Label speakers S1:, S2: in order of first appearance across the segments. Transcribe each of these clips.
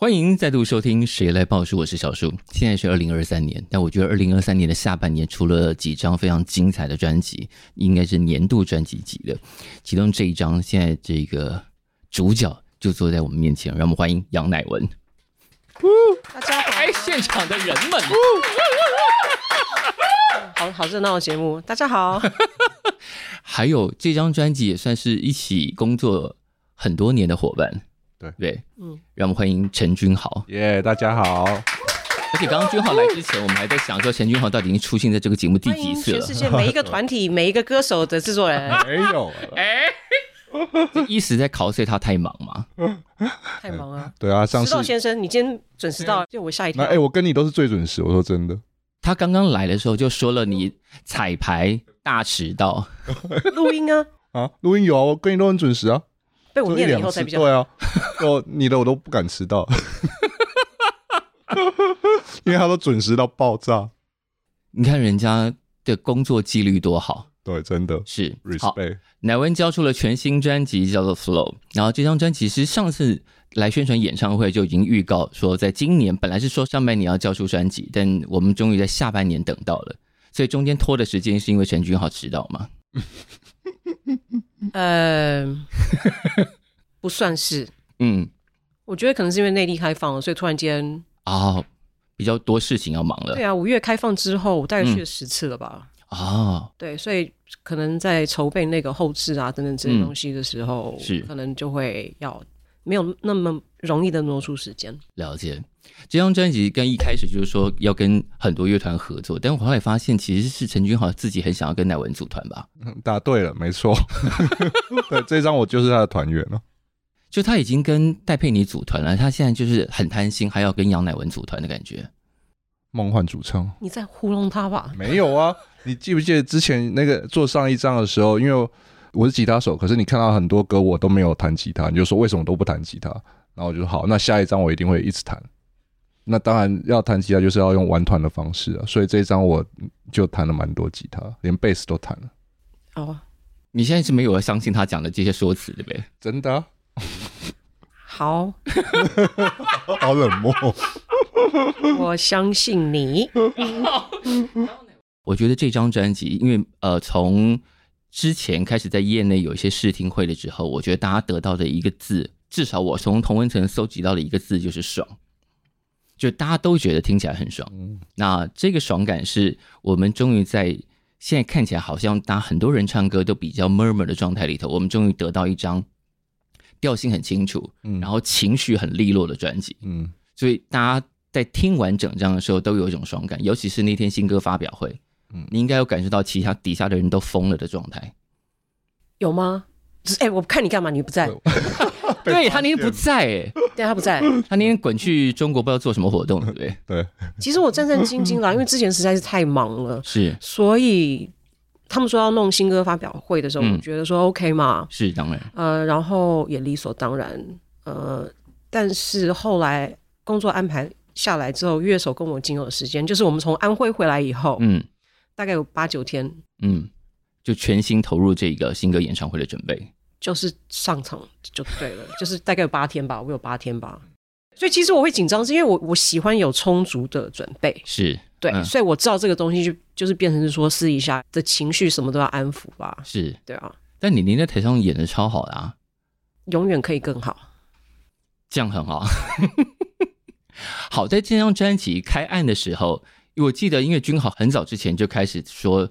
S1: 欢迎再度收听《谁来报数》，我是小树。现在是二零二三年，但我觉得二零二三年的下半年出了几张非常精彩的专辑，应该是年度专辑级的。其中这一张，现在这个主角就坐在我们面前，让我们欢迎杨乃文。
S2: 大家好，
S1: 哎，现场的人们。
S2: 好好热闹的节目，大家好。
S1: 还有这张专辑也算是一起工作很多年的伙伴，
S3: 对
S1: 对，
S2: 嗯，
S1: 让我们欢迎陈君豪。
S3: 耶，yeah, 大家好。
S1: 而且刚刚君豪来之前，我们还在想说，陈君豪到底已经出现在这个节目第几次了？
S2: 全世界每一个团体、每一个歌手的制作人，
S3: 没有，
S1: 哎，这意思在考虑他太忙吗？
S2: 太忙了。
S3: 对啊，上次
S2: 迟到先生，你今天准时到，就我吓一跳。
S3: 哎、欸，我跟你都是最准时，我说真的。
S1: 他刚刚来的时候就说了，你彩排大迟到。
S2: 录音啊？
S3: 啊，录音有啊，我跟你都很准时啊。
S2: 被我念了以后才比较
S3: 对啊。哦，你的我都不敢迟到，因为他都准时到爆炸。
S1: 你看人家的工作纪律多好。
S3: 对，真的
S1: 是。
S3: Respect。
S1: 好，乃文交出了全新专辑，叫做《Flow》。然后这张专辑其实上次来宣传演唱会就已经预告说，在今年本来是说上半年要交出专辑，但我们终于在下半年等到了。所以中间拖的时间是因为陈君豪迟到吗？
S2: 呃，不算是。嗯，我觉得可能是因为内地开放了，所以突然间
S1: 哦，比较多事情要忙了。
S2: 对啊，五月开放之后，我大概去了十次了吧。
S1: 啊、
S2: 对，所以可能在筹备那个后置啊等等这些东西的时候，
S1: 嗯、是
S2: 可能就会要没有那么容易的挪出时间。
S1: 了解，这张专辑跟一开始就是说要跟很多乐团合作，但我后来发现其实是陈君豪自己很想要跟乃文组团吧？
S3: 答对了，没错。对，这张我就是他的团员了。
S1: 就他已经跟戴佩妮组团了，他现在就是很贪心，还要跟杨乃文组团的感觉。
S3: 梦幻主唱，
S2: 你在糊弄他吧？
S3: 没有啊，你记不记得之前那个做上一张的时候，因为我是吉他手，可是你看到很多歌我都没有弹吉他，你就说为什么都不弹吉他？然后我就说好，那下一张我一定会一直弹。那当然要弹吉他就是要用玩团的方式啊，所以这一张我就弹了蛮多吉他，连贝斯都弹了。
S2: 哦，
S1: 你现在是没有要相信他讲的这些说辞对不对？
S3: 真的啊。
S2: 好，
S3: 好冷漠。
S2: 我相信你。
S1: 我觉得这张专辑，因为呃，从之前开始在业内有一些试听会的时候，我觉得大家得到的一个字，至少我从同温层搜集到的一个字就是爽，就大家都觉得听起来很爽。那这个爽感是我们终于在现在看起来好像大家很多人唱歌都比较 murmur 的状态里头，我们终于得到一张。调性很清楚，嗯，然后情绪很利落的专辑，嗯，所以大家在听完整张的时候都有一种爽感，尤其是那天新歌发表会，嗯，你应该有感受到其他底下的人都疯了的状态，
S2: 有吗？哎、欸，我看你干嘛？你不在？
S1: 对他那天不在、欸，哎，
S2: 对他不在，
S1: 他那天滚去中国不知道做什么活动，对不对？
S3: 对，
S2: 其实我战战兢兢啦，因为之前实在是太忙了，
S1: 是，
S2: 所以。他们说要弄新歌发表会的时候，我觉得说 OK 嘛，
S1: 是当然，
S2: 呃，然后也理所当然，呃，但是后来工作安排下来之后，乐手跟我仅有的时间，就是我们从安徽回来以后，嗯，大概有八九天，
S1: 嗯，就全心投入这个新歌演唱会的准备，
S2: 就是上场就对了，就是大概有八天吧，我有八天吧，所以其实我会紧张，是因为我我喜欢有充足的准备，
S1: 是。
S2: 对，嗯、所以我知道这个东西就就是变成是说试一下的情绪什么都要安抚吧。
S1: 是，
S2: 对啊。
S1: 但你您在台上演的超好的啊，
S2: 永远可以更好，
S1: 这样很好。好在这张专辑开案的时候，我记得因为君豪很早之前就开始说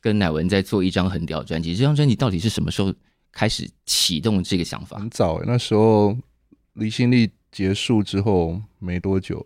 S1: 跟乃文在做一张很屌专辑。这张专辑到底是什么时候开始启动这个想法？
S3: 很早，那时候离心力结束之后没多久。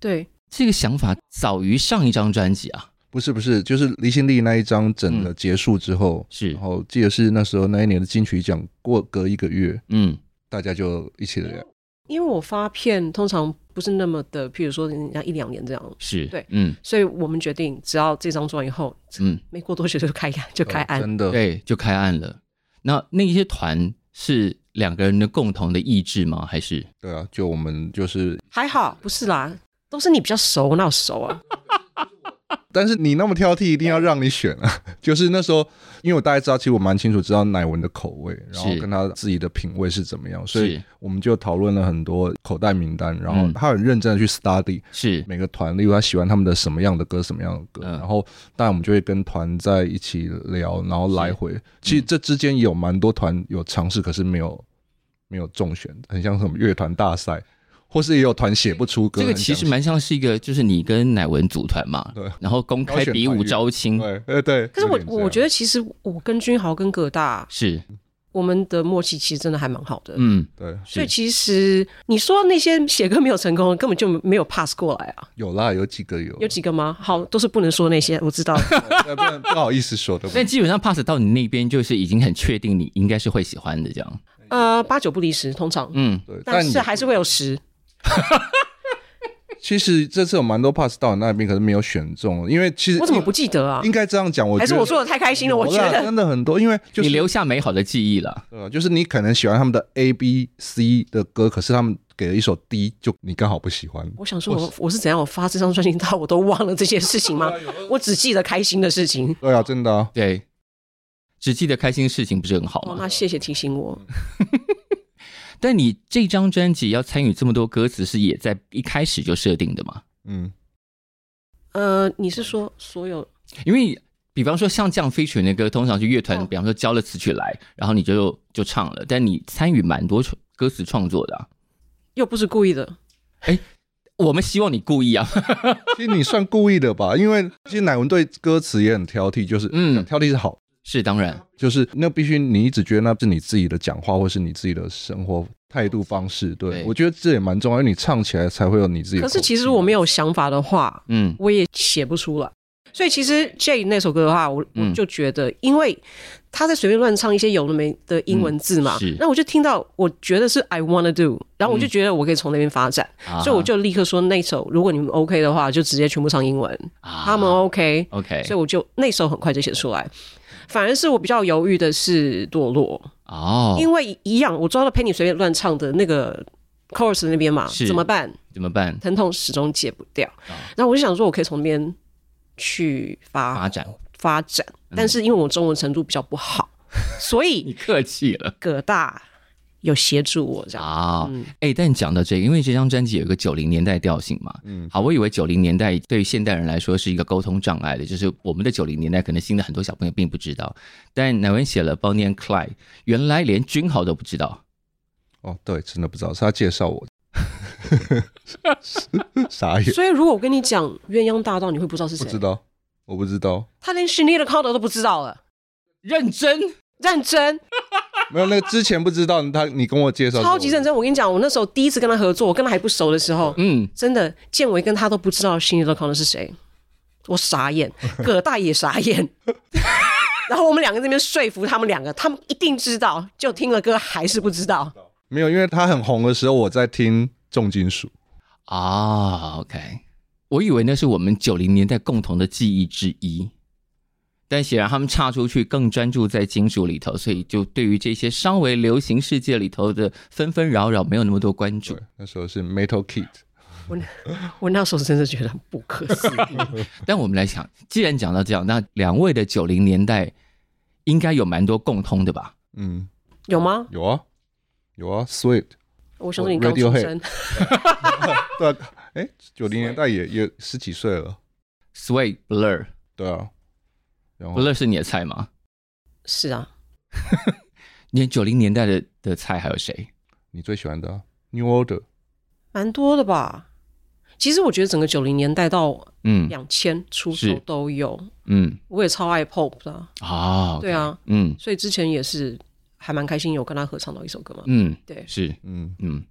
S2: 对。
S1: 这个想法早于上一张专辑啊？
S3: 不是不是，就是离心力那一张整的结束之后，嗯、是，然后记得是那时候那一年的金曲奖过隔一个月，嗯，大家就一起来。
S2: 因为我发片通常不是那么的，譬如说人家一两年这样，
S1: 是
S2: 对，嗯，所以我们决定只要这张做完以后，嗯，没过多久就开就开案，
S3: 真的，
S1: 对，就开案了。那那些团是两个人的共同的意志吗？还是？
S3: 对啊，就我们就是
S2: 还好，不是啦，都是你比较熟，哪有熟啊？
S3: 但是你那么挑剔，一定要让你选啊！就是那时候，因为我大概知道，其实我蛮清楚知道奶文的口味，然后跟他自己的品味是怎么样，所以我们就讨论了很多口袋名单，然后他很认真的去 study，是。每个团，例如他喜欢他们的什么样的歌，什么样的歌，然后当然我们就会跟团在一起聊，然后来回，其实这之间有蛮多团有尝试，可是没有没有中选，很像什么乐团大赛。或是也有团写不出歌，
S1: 这个其实蛮像是一个，就是你跟乃文组团嘛，对，然后公开比武招亲，
S3: 对，对对。
S2: 可是我我觉得其实我跟君豪跟葛大
S1: 是
S2: 我们的默契，其实真的还蛮好的，
S1: 嗯，
S3: 对。
S2: 所以其实你说那些写歌没有成功，根本就没有 pass 过来啊。
S3: 有啦，有几个有，
S2: 有几个吗？好，都是不能说那些，我知道，
S3: 不能不好意思说的。
S1: 但基本上 pass 到你那边，就是已经很确定你应该是会喜欢的这样。
S2: 呃，八九不离十，通常，
S1: 嗯，
S3: 对，
S2: 但是还是会有十。
S3: 其实这次有蛮多 pass 到你那边，可是没有选中，因为其实
S2: 我怎么不记得啊？
S3: 应该这样讲，我觉得
S2: 还是我说的太开心了。我觉得
S3: 真的很多，因为就是
S1: 你留下美好的记忆了。
S3: 对，就是你可能喜欢他们的 A、B、C 的歌，可是他们给了一首 D，就你刚好不喜欢。
S2: 我想说我，我我是怎样？我发这张专辑到我都忘了这些事情吗？我只记得开心的事情。
S3: 对啊，真的啊，
S1: 对，只记得开心的事情不是很好吗？
S2: 哦，那谢谢提醒我。
S1: 但你这张专辑要参与这么多歌词，是也在一开始就设定的吗？
S3: 嗯，
S2: 呃，你是说所有？
S1: 因为比方说像这样飞曲的歌，通常是乐团，比方说交了词曲来，然后你就就唱了。但你参与蛮多歌词创作的，啊，
S2: 又不是故意的。
S1: 哎，我们希望你故意啊。
S3: 其实你算故意的吧？因为其实乃文对歌词也很挑剔，就是嗯，挑剔是好。
S1: 是当然，
S3: 就是那必须你一直觉得那是你自己的讲话，或是你自己的生活态度方式。对，对我觉得这也蛮重要，因为你唱起来才会有你自己的。
S2: 可是其实我没有想法的话，嗯，我也写不出来。所以其实 Jay 那首歌的话，我我就觉得，因为他在随便乱唱一些有的没的英文字嘛，那、嗯、我就听到，我觉得是 I wanna do，然后我就觉得我可以从那边发展，嗯、所以我就立刻说那首，如果你们 OK 的话，就直接全部唱英文，啊、他们 OK，OK，、okay, okay 所以我就那首很快就写出来。反而是我比较犹豫的是堕落
S1: 哦，
S2: 因为一样，我抓到陪你随便乱唱的那个 chorus 那边嘛，怎么办？
S1: 怎么办？
S2: 疼痛始终解不掉。然后我就想说，我可以从那边去发
S1: 发展
S2: 发展，但是因为我中文程度比较不好，所以
S1: 你客气了，
S2: 葛大。有协助我这样
S1: 啊，哎、嗯欸，但讲到这个，因为这张专辑有一个九零年代调性嘛，嗯，好，我以为九零年代对于现代人来说是一个沟通障碍的，就是我们的九零年代可能新的很多小朋友并不知道，但乃文写了 Bonnie and Clyde，原来连君豪都不知道，
S3: 哦，对，真的不知道，是他介绍我的，傻眼。
S2: 所以如果我跟你讲鸳鸯大道，你会不知道是谁？
S3: 不知道，我不知道，
S2: 他连 Sinéad Calder 都不知道了，
S1: 认真，
S2: 认真。
S3: 没有，那个之前不知道他，你跟我介绍
S2: 超级认真。我跟你讲，我那时候第一次跟他合作，我跟他还不熟的时候，嗯，真的建伟跟他都不知道 Sinéad Calder 是谁，我傻眼，葛大爷傻眼。然后我们两个在那边说服他们两个，他们一定知道，就听了歌还是不知道。
S3: 没有，因为他很红的时候，我在听重金属
S1: 啊。OK，我以为那是我们九零年代共同的记忆之一。但显然他们岔出去，更专注在金属里头，所以就对于这些稍微流行世界里头的纷纷扰扰没有那么多关注。
S3: 那时候是 Metal Kid，
S2: 我我那时候真的觉得很不可思议。
S1: 但我们来想，既然讲到这样，那两位的九零年代应该有蛮多共通的吧？
S3: 嗯，
S2: 有吗？
S3: 有啊，有啊，Sweet。
S2: 我想说你刚出生。
S3: 对啊，哎，九零年代也也十几岁了。
S1: Sweet Blur。
S3: 对啊。
S1: 不乐是你的菜吗？
S2: 是啊，
S1: 你九零年代的的菜还有谁？
S3: 你最喜欢的、啊、New Order，
S2: 蛮多的吧？其实我觉得整个九零年代到嗯。两千出头都有，嗯，我也超爱 Pop 的
S1: 啊，oh, okay.
S2: 对啊，
S1: 嗯，
S2: 所以之前也是还蛮开心有跟他合唱到一首歌嘛，
S1: 嗯，
S2: 对，
S1: 是，嗯。嗯，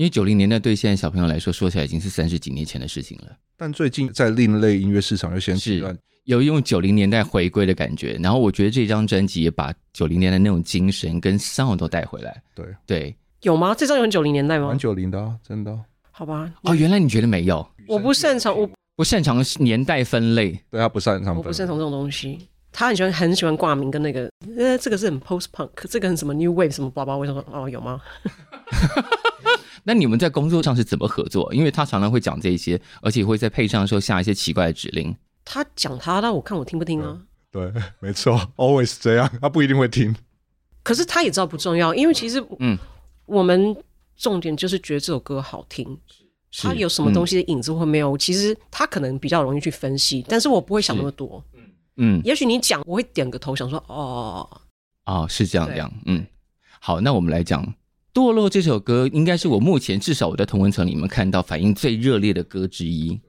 S1: 因为九零年代对现在小朋友来说说起来已经是三十几年前的事情了，
S3: 但最近在另类音乐市场又掀起了。
S1: 有用九零年代回归的感觉，然后我觉得这张专辑也把九零年代那种精神跟 sound 都带回来。
S3: 对
S1: 对，
S2: 有吗？这张有很九零年代吗？
S3: 蛮九零的，真的。
S2: 好吧。
S1: 哦，原来你觉得没有？
S2: 我不擅长，我
S1: 不擅长年代分类。
S3: 对，他不擅长，
S2: 我不擅长这种东西。他很喜欢很喜欢挂名跟那个，呃，这个是很 post punk，这个很什么 new wave 什么包包，为什么哦有吗？
S1: 那你们在工作上是怎么合作？因为他常常会讲这些，而且会在配唱的时候下一些奇怪的指令。
S2: 他讲他的，我看我听不听啊？
S3: 对，没错，always 这样，他不一定会听。
S2: 可是他也知道不重要，因为其实嗯，我们重点就是觉得这首歌好听。他有什么东西的影子或没有？其实他可能比较容易去分析，但是我不会想那么多。嗯，也许你讲，我会点个头，想说哦，
S1: 哦，是这样这样。嗯，好，那我们来讲《堕落》这首歌，应该是我目前至少我在同文层里面看到反应最热烈的歌之一。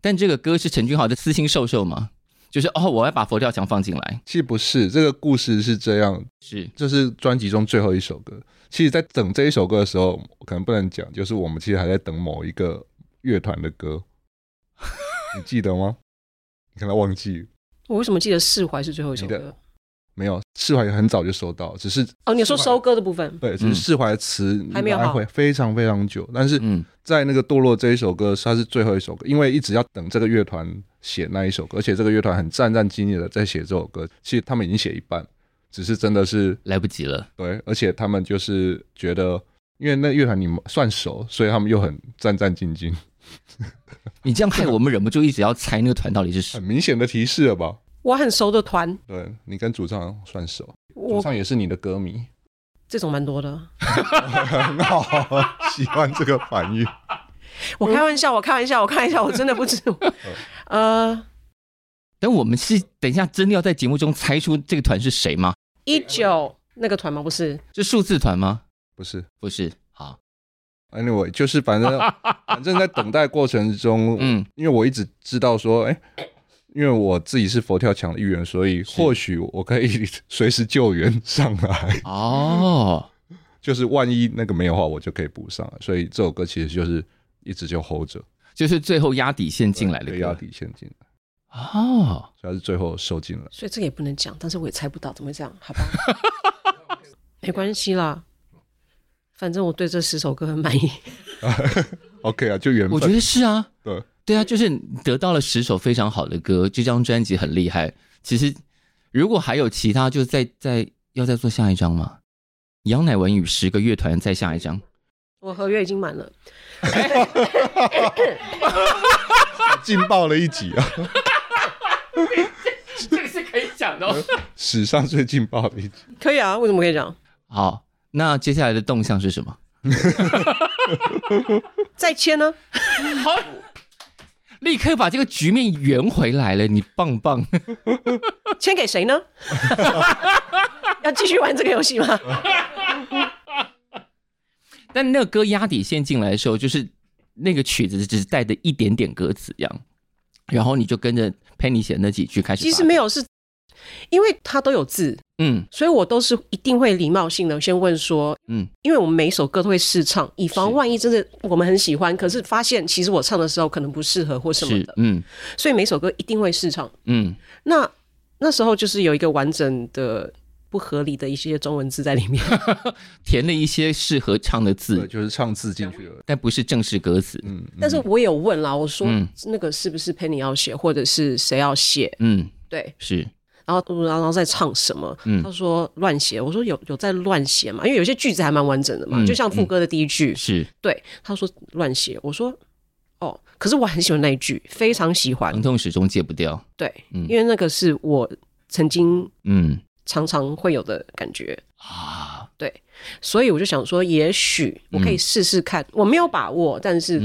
S1: 但这个歌是陈君豪的私心授受吗？就是哦，我要把佛跳墙放进来。
S3: 其实不是，这个故事是这样，
S1: 是
S3: 这是专辑中最后一首歌。其实，在等这一首歌的时候，可能不能讲，就是我们其实还在等某一个乐团的歌，你记得吗？你可能忘记。
S2: 我为什么记得释怀是最后一首歌？
S3: 没有，释怀很早就收到，只是
S2: 哦，你说收割的部分，
S3: 对，只是释怀的词
S2: 还没有回，
S3: 非常非常久。但是在那个堕落这一首歌，它是最后一首歌，因为一直要等这个乐团写那一首歌，而且这个乐团很战战兢兢的在写这首歌，其实他们已经写一半。只是真的是
S1: 来不及了，
S3: 对，而且他们就是觉得，因为那乐团你们算熟，所以他们又很战战兢兢。
S1: 你这样害我们忍不住一直要猜那个团到底是谁，
S3: 很明显的提示了吧？
S2: 我很熟的团，
S3: 对，你跟主唱算熟，主唱也是你的歌迷，
S2: 这种蛮多的，
S3: 很好，喜欢这个反应。
S2: 我开玩笑，我开玩笑，我开玩笑，我真的不知道，呃。
S1: 等我们是等一下真的要在节目中猜出这个团是谁吗？
S2: 一九那个团吗？不是，
S1: 是数字团吗？
S3: 不是，
S1: 不是。好
S3: ，Anyway，就是反正 反正在等待过程中，嗯，因为我一直知道说，哎、欸，因为我自己是佛跳墙的一员，所以或许我可以 随时救援上来。哦，就是万一那个没有的话，我就可以补上来。所以这首歌其实就是一直就 hold 着，
S1: 就是最后压底线进来的，
S3: 压底线进来。
S1: 哦，
S3: 主要是最后收进了，
S2: 所以这个也不能讲，但是我也猜不到，怎么会这样？好吧，没关系啦，反正我对这十首歌很满意。
S3: OK 啊，就缘分，
S1: 我觉得是啊，
S3: 对
S1: 对啊，就是得到了十首非常好的歌，这张专辑很厉害。其实如果还有其他，就再再要再做下一张嘛。杨乃文与十个乐团再下一张，
S2: 我合约已经满了。
S3: 劲爆了一集啊！
S1: 这个是可以讲的，哦，
S3: 史上最劲爆的一集。
S2: 可以啊，为什么可以讲？
S1: 好，那接下来的动向是什么？
S2: 再签呢？
S1: 好，立刻把这个局面圆回来了，你棒棒！
S2: 签给谁呢？要继续玩这个游戏吗？
S1: 但那个歌压底线进来的时候，就是。那个曲子只是带着一点点歌词一样，然后你就跟着 Penny 写那几句开始。
S2: 其实没有，是因为它都有字，嗯，所以我都是一定会礼貌性的先问说，嗯，因为我们每一首歌都会试唱，以防万一真的我们很喜欢，可是发现其实我唱的时候可能不适合或什么的，嗯，所以每首歌一定会试唱，嗯，那那时候就是有一个完整的。不合理的一些中文字在里面，
S1: 填了一些适合唱的字，
S3: 就是唱字进去了，
S1: 但不是正式歌词。
S3: 嗯，
S2: 但是我有问啦，我说那个是不是 Penny 要写，或者是谁要写？嗯，对，
S1: 是。
S2: 然后，然后在唱什么？嗯，他说乱写。我说有有在乱写嘛？因为有些句子还蛮完整的嘛，就像副歌的第一句
S1: 是
S2: 对。他说乱写，我说哦，可是我很喜欢那一句，非常喜欢，
S1: 疼痛始终戒不掉。
S2: 对，因为那个是我曾经嗯。常常会有的感觉啊，对，所以我就想说，也许我可以试试看，嗯、我没有把握，但是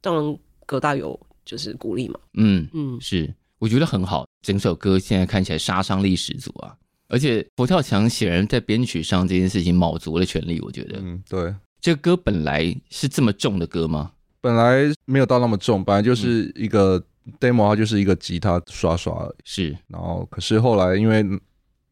S2: 当然葛大有就是鼓励嘛，
S1: 嗯嗯，是，我觉得很好，整首歌现在看起来杀伤力十足啊，而且佛跳墙显然在编曲上这件事情卯足了全力，我觉得，
S3: 嗯，对，
S1: 这个歌本来是这么重的歌吗？
S3: 本来没有到那么重，本来就是一个 demo，它就是一个吉他刷刷，
S1: 是，
S3: 然后可是后来因为。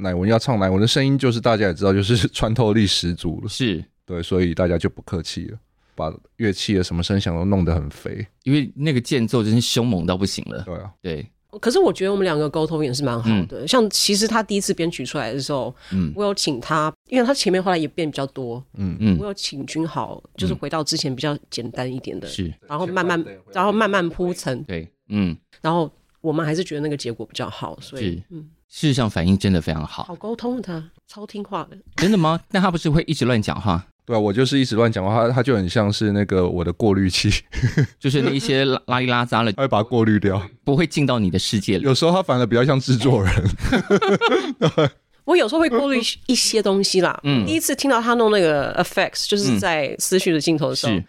S3: 乃文要唱乃文的声音，就是大家也知道，就是穿透力十足了。
S1: 是
S3: 对，所以大家就不客气了，把乐器的什么声响都弄得很肥，
S1: 因为那个间奏真是凶猛到不行了。
S3: 对啊，
S1: 对。
S2: 可是我觉得我们两个沟通也是蛮好的。嗯、像其实他第一次编曲出来的时候，嗯，我有请他，因为他前面后来也变比较多，嗯。嗯，我有请君豪，就是回到之前比较简单一点的，是，然后慢慢，然后慢慢铺陈，
S1: 对，嗯，
S2: 然后。我们还是觉得那个结果比较好，所以嗯，
S1: 事实上反应真的非常好，
S2: 好沟通他超听话的，
S1: 真的吗？但他不是会一直乱讲话？
S3: 对啊，我就是一直乱讲话，它它就很像是那个我的过滤器，
S1: 就是那一些拉里拉杂了，
S3: 它会把它过滤掉，
S1: 不会进到你的世界里。
S3: 有时候它反而比较像制作人。
S2: 我有时候会过滤一些东西啦。嗯，第一次听到他弄那个 effects，就是在思绪的镜头的时候，嗯、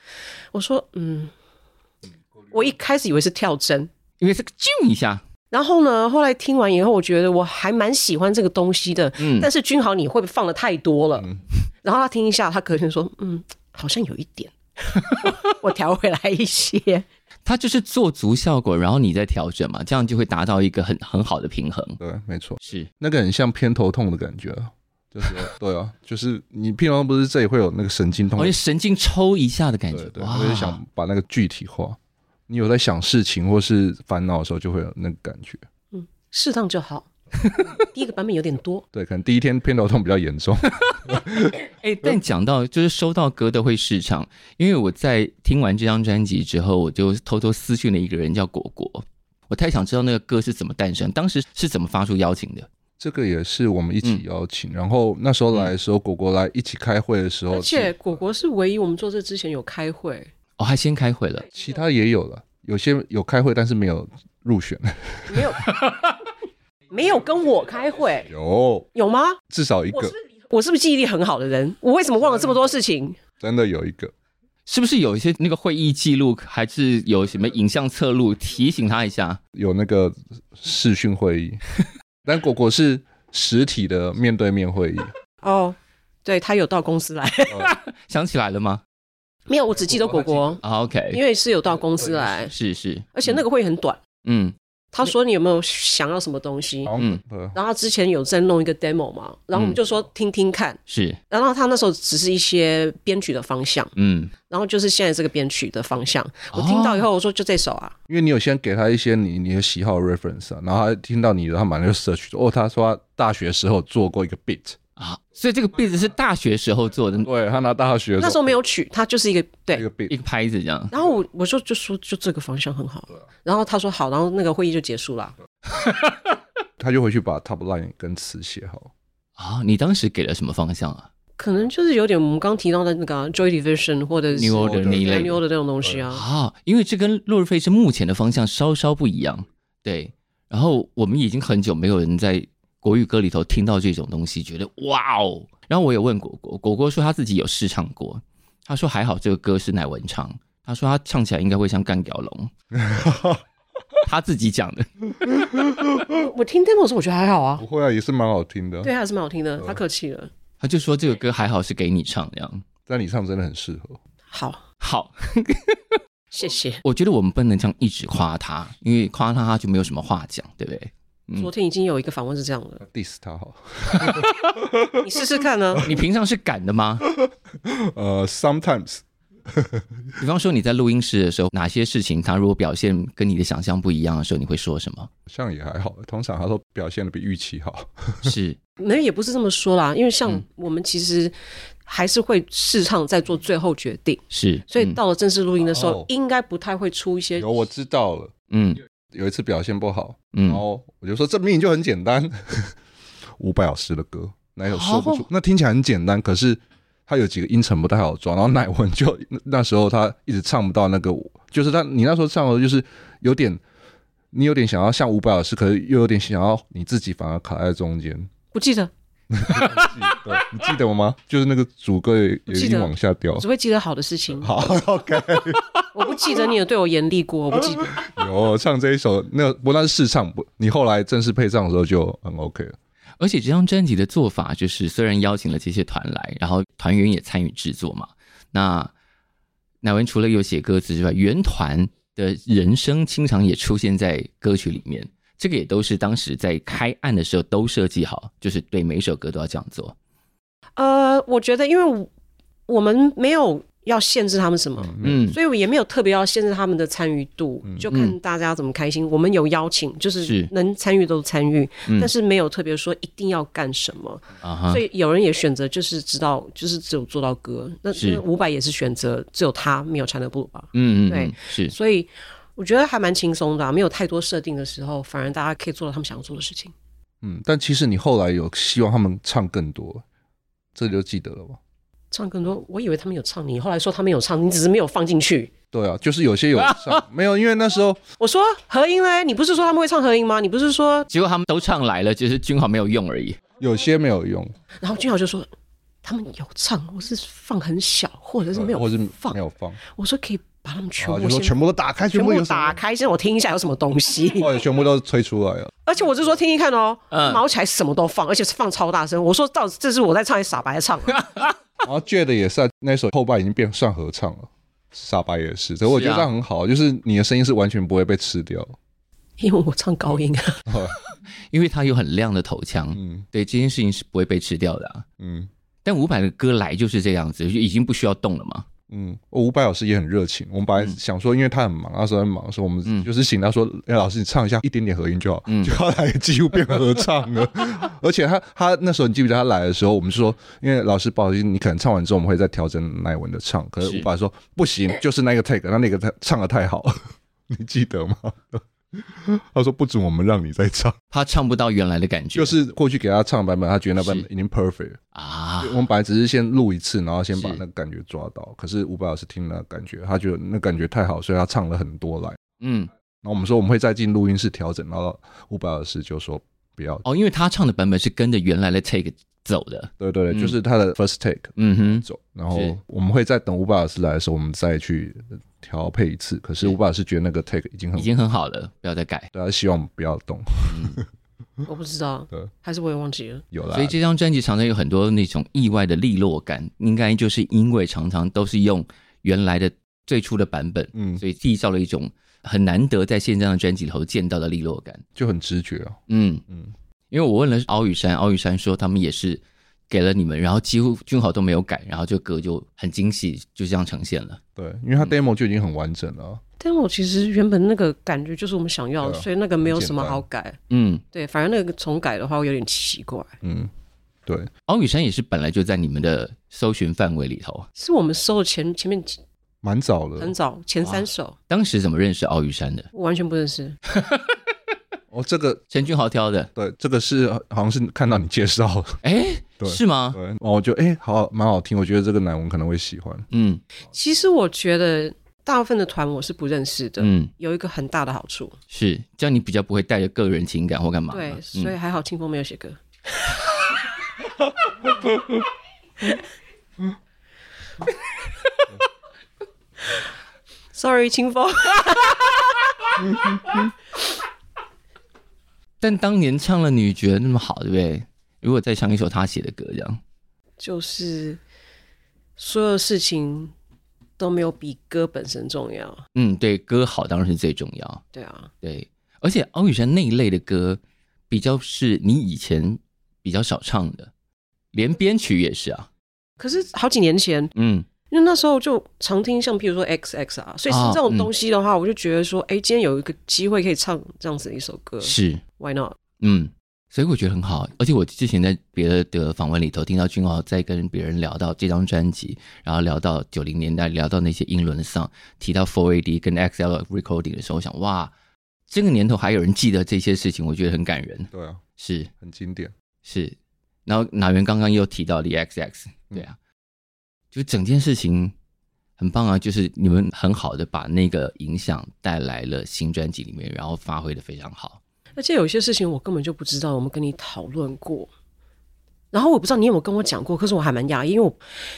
S2: 我说嗯，我一开始以为是跳帧，
S1: 因为是个啾一下。
S2: 然后呢，后来听完以后，我觉得我还蛮喜欢这个东西的。嗯，但是君豪你会不会放的太多了？嗯、然后他听一下，他隔天说，嗯，好像有一点，我调回来一些。
S1: 他就是做足效果，然后你再调整嘛，这样就会达到一个很很好的平衡。
S3: 对，没错，
S1: 是
S3: 那个很像偏头痛的感觉，就是对啊，就是你平常不是这里会有那个神经痛，
S1: 而且神经抽一下的感觉，
S3: 对，我就想把那个具体化。你有在想事情或是烦恼的时候，就会有那个感觉。
S2: 嗯，适当就好。第一个版本有点多，
S3: 对，可能第一天偏头痛比较严重。
S1: 哎、欸，但讲到就是收到歌的会试唱，因为我在听完这张专辑之后，我就偷偷私讯了一个人叫果果，我太想知道那个歌是怎么诞生，当时是怎么发出邀请的。
S3: 这个也是我们一起邀请，嗯、然后那时候来的时候，果果来一起开会的时候，而
S2: 且果果是唯一我们做这之前有开会。
S1: 哦，还先开会了，
S3: 其他也有了，有些有开会，但是没有入选，
S2: 没有，没有跟我开会，
S3: 有
S2: 有吗？
S3: 至少一个，
S2: 我是不是记忆力很好的人？我为什么忘了这么多事情？
S3: 真的有一个，
S1: 是不是有一些那个会议记录，还是有什么影像测录提醒他一下？
S3: 有那个视讯会议，但果果是实体的面对面会议。
S2: 哦，对，他有到公司来，
S1: 想起来了吗？
S2: 没有，我只记得果果。
S1: OK，
S2: 因为是有到公司来，
S1: 是是，
S2: 而且那个会很短。嗯，他说你有没有想要什么东西？嗯，然后他之前有在弄一个 demo 嘛，然后我们就说听听看。
S1: 是，
S2: 然后他那时候只是一些编曲的方向。嗯，然后就是现在这个编曲的方向，我听到以后我说就这首啊，
S3: 因为你有先给他一些你你的喜好 reference 啊，然后他听到你的，他马上就 search 哦，他说他大学时候做过一个 beat。
S1: 啊，所以这个 beat 是大学时候做的。
S3: 对，他拿大学
S2: 那时候没有取，他就是一个对
S3: 一个 beat
S1: 一个拍子这样。
S2: 然后我我说就说就这个方向很好，然后他说好，然后那个会议就结束了。
S3: 他就回去把 top line 跟词写好。
S1: 啊，你当时给了什么方向啊？
S2: 可能就是有点我们刚提到的那个 Joy Division 或者是
S1: New Order 那一类
S2: New Order 那种东西啊。
S1: 啊，因为这跟落日飞是目前的方向稍稍不一样。对，然后我们已经很久没有人在国语歌里头听到这种东西，觉得哇哦。然后我也问果果，果果说他自己有试唱过，他说还好这个歌是乃文唱，他说他唱起来应该会像干屌龙，他自己讲的。
S2: 我听 demo 的时候我觉得还好啊，
S3: 不会啊，也是蛮好听的，
S2: 对，还是蛮好听的，他客气了，
S1: 他就说这个歌还好是给你唱这样，
S3: 但你唱真的很适合，
S2: 好，
S1: 好，
S2: 谢谢。
S1: 我觉得我们不能这样一直夸他，因为夸他他就没有什么话讲，对不对？
S2: 昨天已经有一个访问是这样的，
S3: diss 他好，
S2: 你试试看呢？
S1: 你平常是敢的吗？
S3: 呃，sometimes。
S1: 比方说你在录音室的时候，哪些事情他如果表现跟你的想象不一样的时候，你会说什么？
S3: 像也还好，通常他都表现的比预期好。
S1: 是，
S2: 那也不是这么说啦，因为像我们其实还是会试唱再做最后决定。
S1: 是，
S2: 所以到了正式录音的时候，应该不太会出一些。
S3: 有，我知道了。嗯。有一次表现不好，然后我就说这明明就很简单，伍佰老师的歌，哪有说不出？那听起来很简单，可是他有几个音程不太好抓，然后乃文就 那时候他一直唱不到那个，就是他你那时候唱的就是有点，你有点想要像伍佰老师，可是又有点想要你自己反而卡在中间。
S2: 不记得。
S3: 对，你记得我吗？就是那个主歌也已经往下掉，
S2: 只会记得好的事情。
S3: 好，OK。
S2: 我不记得你有对我严厉过，我不记得。
S3: 有唱这一首，那不但是试唱，不，你后来正式配唱的时候就很 OK 了。
S1: 而且这张专辑的做法就是，虽然邀请了这些团来，然后团员也参与制作嘛。那乃文除了有写歌词之外，原团的人声经常也出现在歌曲里面。这个也都是当时在开案的时候都设计好，就是对每一首歌都要这样做。
S2: 呃，我觉得，因为我们没有要限制他们什么，嗯，所以我也没有特别要限制他们的参与度，嗯、就看大家怎么开心。嗯、我们有邀请，就是能参与都参与，是但是没有特别说一定要干什么。嗯、所以有人也选择就是知道，就是只有做到歌。是那伍佰也是选择只有他没有唱的不吧？嗯嗯，对，
S1: 是，
S2: 所以。我觉得还蛮轻松的，啊，没有太多设定的时候，反而大家可以做到他们想要做的事情。
S3: 嗯，但其实你后来有希望他们唱更多，这就记得了吧？
S2: 唱更多，我以为他们有唱，你后来说他们有唱，你只是没有放进去。
S3: 对啊，就是有些有 唱，没有，因为那时候
S2: 我说合音嘞，你不是说他们会唱合音吗？你不是说
S1: 结果他们都唱来了，只是君豪没有用而已。
S3: 有些没有用，
S2: 然后君豪就说他们有唱，我是放很小，或者是没有放，
S3: 或是没有放。
S2: 我说可以。把他们全部
S3: 就说全部都打开，全部有
S2: 打开，先我听一下有什么东西。
S3: 哦，全部都吹出来了。
S2: 而且我是说听一看哦，毛起来什么都放，而且是放超大声。我说到这是我在唱还是傻白在唱？
S3: 然后 Jade 也是那首后半已经变算合唱了，傻白也是。所以我觉得这样很好，就是你的声音是完全不会被吃掉。
S2: 因为我唱高音啊，
S1: 因为他有很亮的头腔。嗯，对，这件事情是不会被吃掉的啊。嗯，但伍佰的歌来就是这样子，就已经不需要动了嘛。
S3: 嗯，伍佰老师也很热情。我们本来想说，因为他很忙，那时候很忙，所以我们就是请他说：“哎、嗯，老师，你唱一下一点点和音就好。嗯”就后来几乎变合唱了。而且他他那时候，你记不记得他来的时候，我们就说，因为老师不好意思，你可能唱完之后，我们会再调整乃文的唱。可是伍佰说不行，就是那个 take，那那个他唱的太好，你记得吗？他说不准我们让你再唱，
S1: 他唱不到原来的感觉。
S3: 就是过去给他唱版本，他觉得那版本已经 perfect 啊。我们本来只是先录一次，然后先把那个感觉抓到。可是伍佰老师听了感觉，他觉得那感觉太好，所以他唱了很多来。嗯，然后我们说我们会再进录音室调整，然后伍佰老师就说不要
S1: 哦，因为他唱的版本是跟着原来的 take 走的。
S3: 对对对，就是他的 first take，嗯哼，走。然后我们会再等伍佰老师来的时候，我们再去。调配一次，可是伍佰是觉得那个 take 已经很
S1: 已经很好了，不要再改。
S3: 大家希望不要动。
S2: 嗯、我不知道，对，还是我也忘记了。
S3: 有啦，
S1: 所以这张专辑常常有很多那种意外的利落感，应该就是因为常常都是用原来的最初的版本，嗯，所以缔造了一种很难得在现在的专辑里头见到的利落感，
S3: 就很直觉啊。
S1: 嗯嗯，因为我问了敖宇珊，敖宇珊说他们也是。给了你们，然后几乎君豪都没有改，然后这歌就很惊喜，就这样呈现了。
S3: 对，因为他 demo 就已经很完整了。嗯、
S2: demo 其实原本那个感觉就是我们想要的，啊、所以那个没有什么好改。嗯，对，反正那个重改的话会有点奇怪。
S3: 嗯，对。
S1: 敖宇山也是本来就在你们的搜寻范围里头，
S2: 是我们搜的前前面
S3: 蛮早的，
S2: 很早前三首。
S1: 当时怎么认识敖宇山的？
S2: 我完全不认识。
S3: 哦，这个
S1: 陈俊豪挑的，
S3: 对，这个是好像是看到你介绍，
S1: 哎，对，是吗？
S3: 对，我觉得哎，好，蛮好听，我觉得这个男文可能会喜欢。
S2: 嗯，其实我觉得大部分的团我是不认识的，嗯，有一个很大的好处
S1: 是，这样你比较不会带着个人情感或干嘛。
S2: 对，所以还好清风没有写歌。Sorry，青峰。
S1: 但当年唱了女爵那么好，对不对？如果再唱一首他写的歌，这样
S2: 就是所有事情都没有比歌本身重要。
S1: 嗯，对，歌好当然是最重要。
S2: 对啊，
S1: 对，而且敖宇珊那一类的歌，比较是你以前比较少唱的，连编曲也是啊。
S2: 可是好几年前，嗯。因为那时候就常听像譬如说 X X 啊，所以是这种东西的话，我就觉得说，哎、今天有一个机会可以唱这样子的一首歌，
S1: 是
S2: Why not？
S1: 嗯，所以我觉得很好。而且我之前在别的的访问里头听到君豪在跟别人聊到这张专辑，然后聊到九零年代，聊到那些英伦 song，提到 Four AD 跟 XL Recording 的时候，我想哇，这个年头还有人记得这些事情，我觉得很感人。
S3: 对啊，
S1: 是
S3: 很经典。
S1: 是，然后哪元刚刚又提到了 XX，对啊。嗯就整件事情很棒啊！就是你们很好的把那个影响带来了新专辑里面，然后发挥的非常好。
S2: 而且有些事情我根本就不知道，我们跟你讨论过，然后我不知道你有没有跟我讲过，可是我还蛮讶异，因为我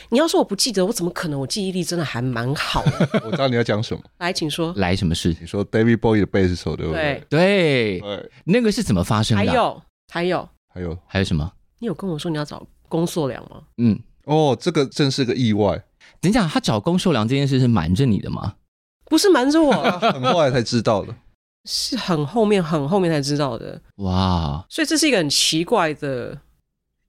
S2: 你要说我不记得，我怎么可能？我记忆力真的还蛮好的。
S3: 我知道你要讲什么，
S2: 来，请说。
S1: 来，什么事？
S3: 你说 David Bowie 的贝斯手对不对？
S1: 对对，那个是怎么发生的？
S2: 还有还有
S3: 还有
S1: 还有什么？
S2: 你有跟我说你要找龚硕良吗？
S3: 嗯。哦，这个真是个意外。
S1: 等一下，他找龚硕良这件事是瞒着你的吗？
S2: 不是瞒着我，
S3: 很后来才知道的，
S2: 是很后面、很后面才知道的。哇，所以这是一个很奇怪的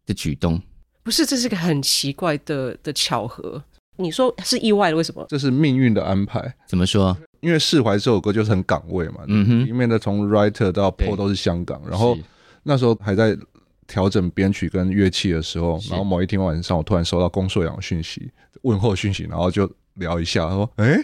S1: 的举动。
S2: 不是，这是一个很奇怪的的巧合。你说是意外的，为什么？
S3: 这是命运的安排。
S1: 怎么说？
S3: 因为释怀这首歌就是很港味嘛，嗯哼，里面的从 writer 到 Paul 都是香港，然后那时候还在。调整编曲跟乐器的时候，然后某一天晚上，我突然收到龚硕良的讯息，问候讯息，然后就聊一下，他说：“哎，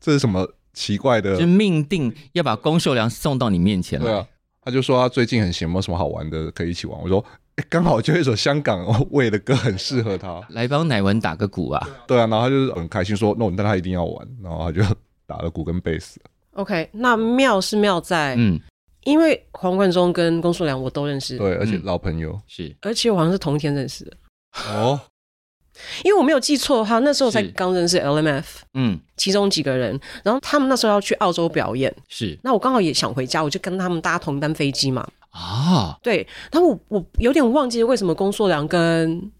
S3: 这是什么奇怪的，
S1: 就命定要把龚秀良送到你面前来。
S3: 对啊，他就说他最近很闲，没有什么好玩的可以一起玩。我说，哎，刚好就一首香港味的歌很适合他，
S1: 来帮乃文打个鼓啊。
S3: 对啊，然后他就是很开心说，那我但他一定要玩，然后他就打了鼓跟贝斯。
S2: OK，那妙是妙在，嗯，因为黄贯中跟龚秀良我都认识，
S3: 对，而且老朋友、嗯、
S1: 是，
S2: 而且我好像是同一天认识的。
S3: 哦。
S2: 因为我没有记错的话，那时候才刚认识 LMF，嗯，其中几个人，然后他们那时候要去澳洲表演，
S1: 是，
S2: 那我刚好也想回家，我就跟他们搭同班飞机嘛，
S1: 啊，
S2: 对，然后我我有点忘记为什么龚硕良跟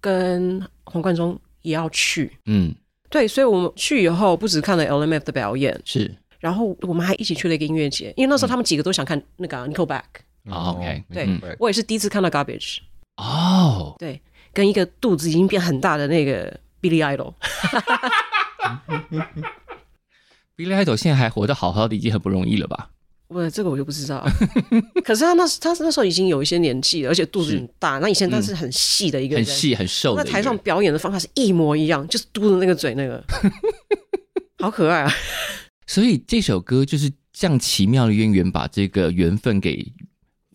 S2: 跟黄贯中也要去，
S1: 嗯，
S2: 对，所以我们去以后不止看了 LMF 的表演，
S1: 是，
S2: 然后我们还一起去了一个音乐节，因为那时候他们几个都想看那个 Nickelback，
S1: 啊，OK，
S2: 对，我也是第一次看到 Garbage，
S1: 哦，
S2: 对。跟一个肚子已经变很大的那个 Billy
S1: Idol，Billy Idol 现在还活得好好的，已经很不容易了吧？
S2: 我这个我就不知道。可是他那他那时候已经有一些年纪了，而且肚子很大。那以前他是很细的一个人，
S1: 很细很瘦。
S2: 在台上表演的方法是一模一样，就是嘟着那个嘴，那个 好可爱啊！
S1: 所以这首歌就是这样奇妙的渊源，把这个缘分给。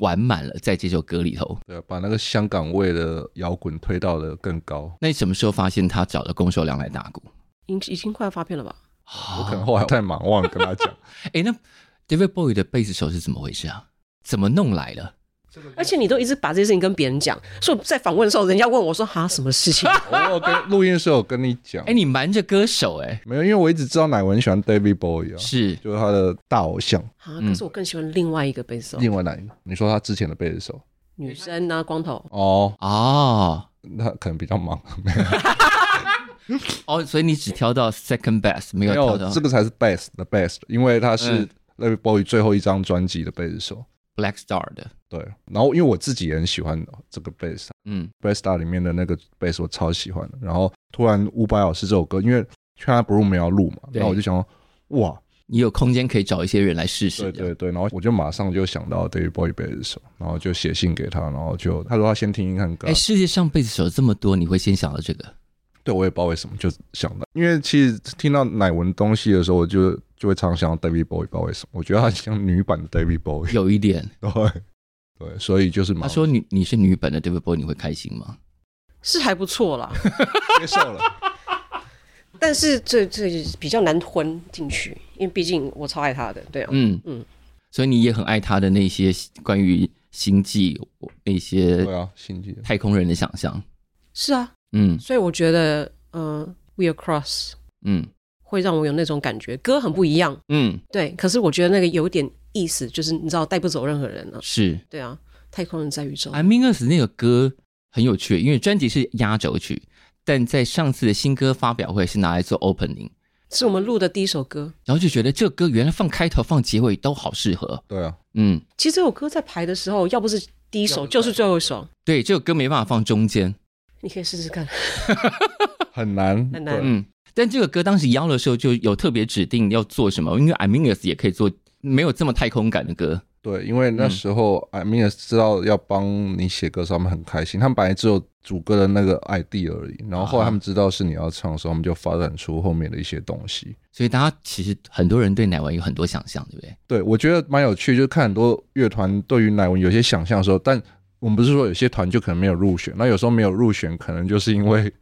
S1: 完满了，在这首歌里头，
S3: 对，把那个香港味的摇滚推到了更高。
S1: 那你什么时候发现他找了公受良来打鼓？
S2: 已已经快要发片了吧？
S3: 我可能后来太忙，忘了跟他讲。
S1: 哎、欸，那 David Bowie 的贝斯手是怎么回事啊？怎么弄来的？
S2: 而且你都一直把这些事情跟别人讲，所以在访问的时候，人家问我说：“哈，什么事情？”
S3: 我有跟录音的时候跟你讲，
S1: 哎、欸，你瞒着歌手哎、欸，
S3: 没有，因为我一直知道乃文喜欢 David Bowie 啊，
S1: 是，
S3: 就是他的大偶像。
S2: 啊，可是我更喜欢另外一个贝斯手。
S3: 另外哪一个？你说他之前的贝斯手？
S2: 女生呢、啊？光头。
S3: 哦
S1: 哦，
S3: 那可能比较忙。
S1: 哦，所以你只挑到 Second Best，没有挑到
S3: 这个才是 Best 的 Best，因为他是 David Bowie 最后一张专辑的贝斯手。
S1: Black Star 的，
S3: 对，然后因为我自己也很喜欢这个贝斯，
S1: 嗯
S3: ，Black Star 里面的那个贝斯我超喜欢的。然后突然伍佰老师这首歌，因为《China Blue》没有录嘛，然后我就想说，哇，
S1: 你有空间可以找一些人来试试。
S3: 对对对，然后我就马上就想到 David Bowie 贝斯手，然后就写信给他，然后就他说他先听一看歌。
S1: 哎，世界上贝斯手这么多，你会先想到这个？
S3: 对，我也不知道为什么，就想到，因为其实听到乃文东西的时候，我就就会常常想到 David Bowie，不知道为什么，我觉得他像女版的 David Bowie，
S1: 有一点，
S3: 对。对，所以就是
S1: 他说你你是女版的 David Bowie，你会开心吗？
S2: 是还不错啦，
S3: 接受了。
S2: 但是这这比较难吞进去，因为毕竟我超爱他的，对啊，
S1: 嗯嗯，所以你也很爱他的那些关于星际那些
S3: 对啊星际
S1: 太空人的想象，
S2: 是啊，
S1: 嗯，
S2: 所以我觉得嗯、呃、We Are Cross，
S1: 嗯，会
S2: 让我有那种感觉，歌很不一样，
S1: 嗯，
S2: 对，可是我觉得那个有点。意思就是你知道带不走任何人了，
S1: 是。
S2: 对啊，太空人在宇宙。
S1: I mean Us 那个歌很有趣，因为专辑是压轴曲，但在上次的新歌发表会是拿来做 opening，
S2: 是我们录的第一首歌，
S1: 然后就觉得这个歌原来放开头放结尾都好适合。
S3: 对啊，
S1: 嗯，
S2: 其实这首歌在排的时候，要不是第一首就是最后一首。
S1: 对，这首歌没办法放中间，
S2: 你可以试试看，
S3: 很难
S2: 很难。
S1: 嗯，但这个歌当时邀的时候就有特别指定要做什么，因为 I mean Us 也可以做。没有这么太空感的歌，
S3: 对，因为那时候 I mean 知道要帮你写歌，他们很开心。他们本来只有主歌的那个 ID 而已，然后后来他们知道是你要唱的时候，他们就发展出后面的一些东西。
S1: 所以大家其实很多人对乃文有很多想象，对不对？
S3: 对，我觉得蛮有趣，就是看很多乐团对于乃文有些想象的时候，但我们不是说有些团就可能没有入选，那有时候没有入选，可能就是因为。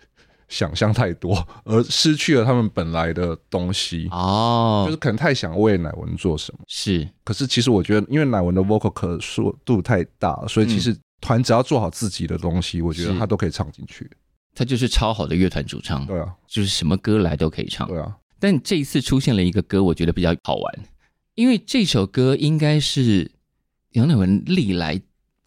S3: 想象太多，而失去了他们本来的东西
S1: 哦，
S3: 就是可能太想为乃文做什么。
S1: 是，
S3: 可是其实我觉得，因为乃文的 vocal 可塑度太大了，所以其实团只要做好自己的东西，我觉得他都可以唱进去。
S1: 他就是超好的乐团主唱，
S3: 对啊，
S1: 就是什么歌来都可以唱，
S3: 对啊。
S1: 但这一次出现了一个歌，我觉得比较好玩，因为这首歌应该是杨乃文历来。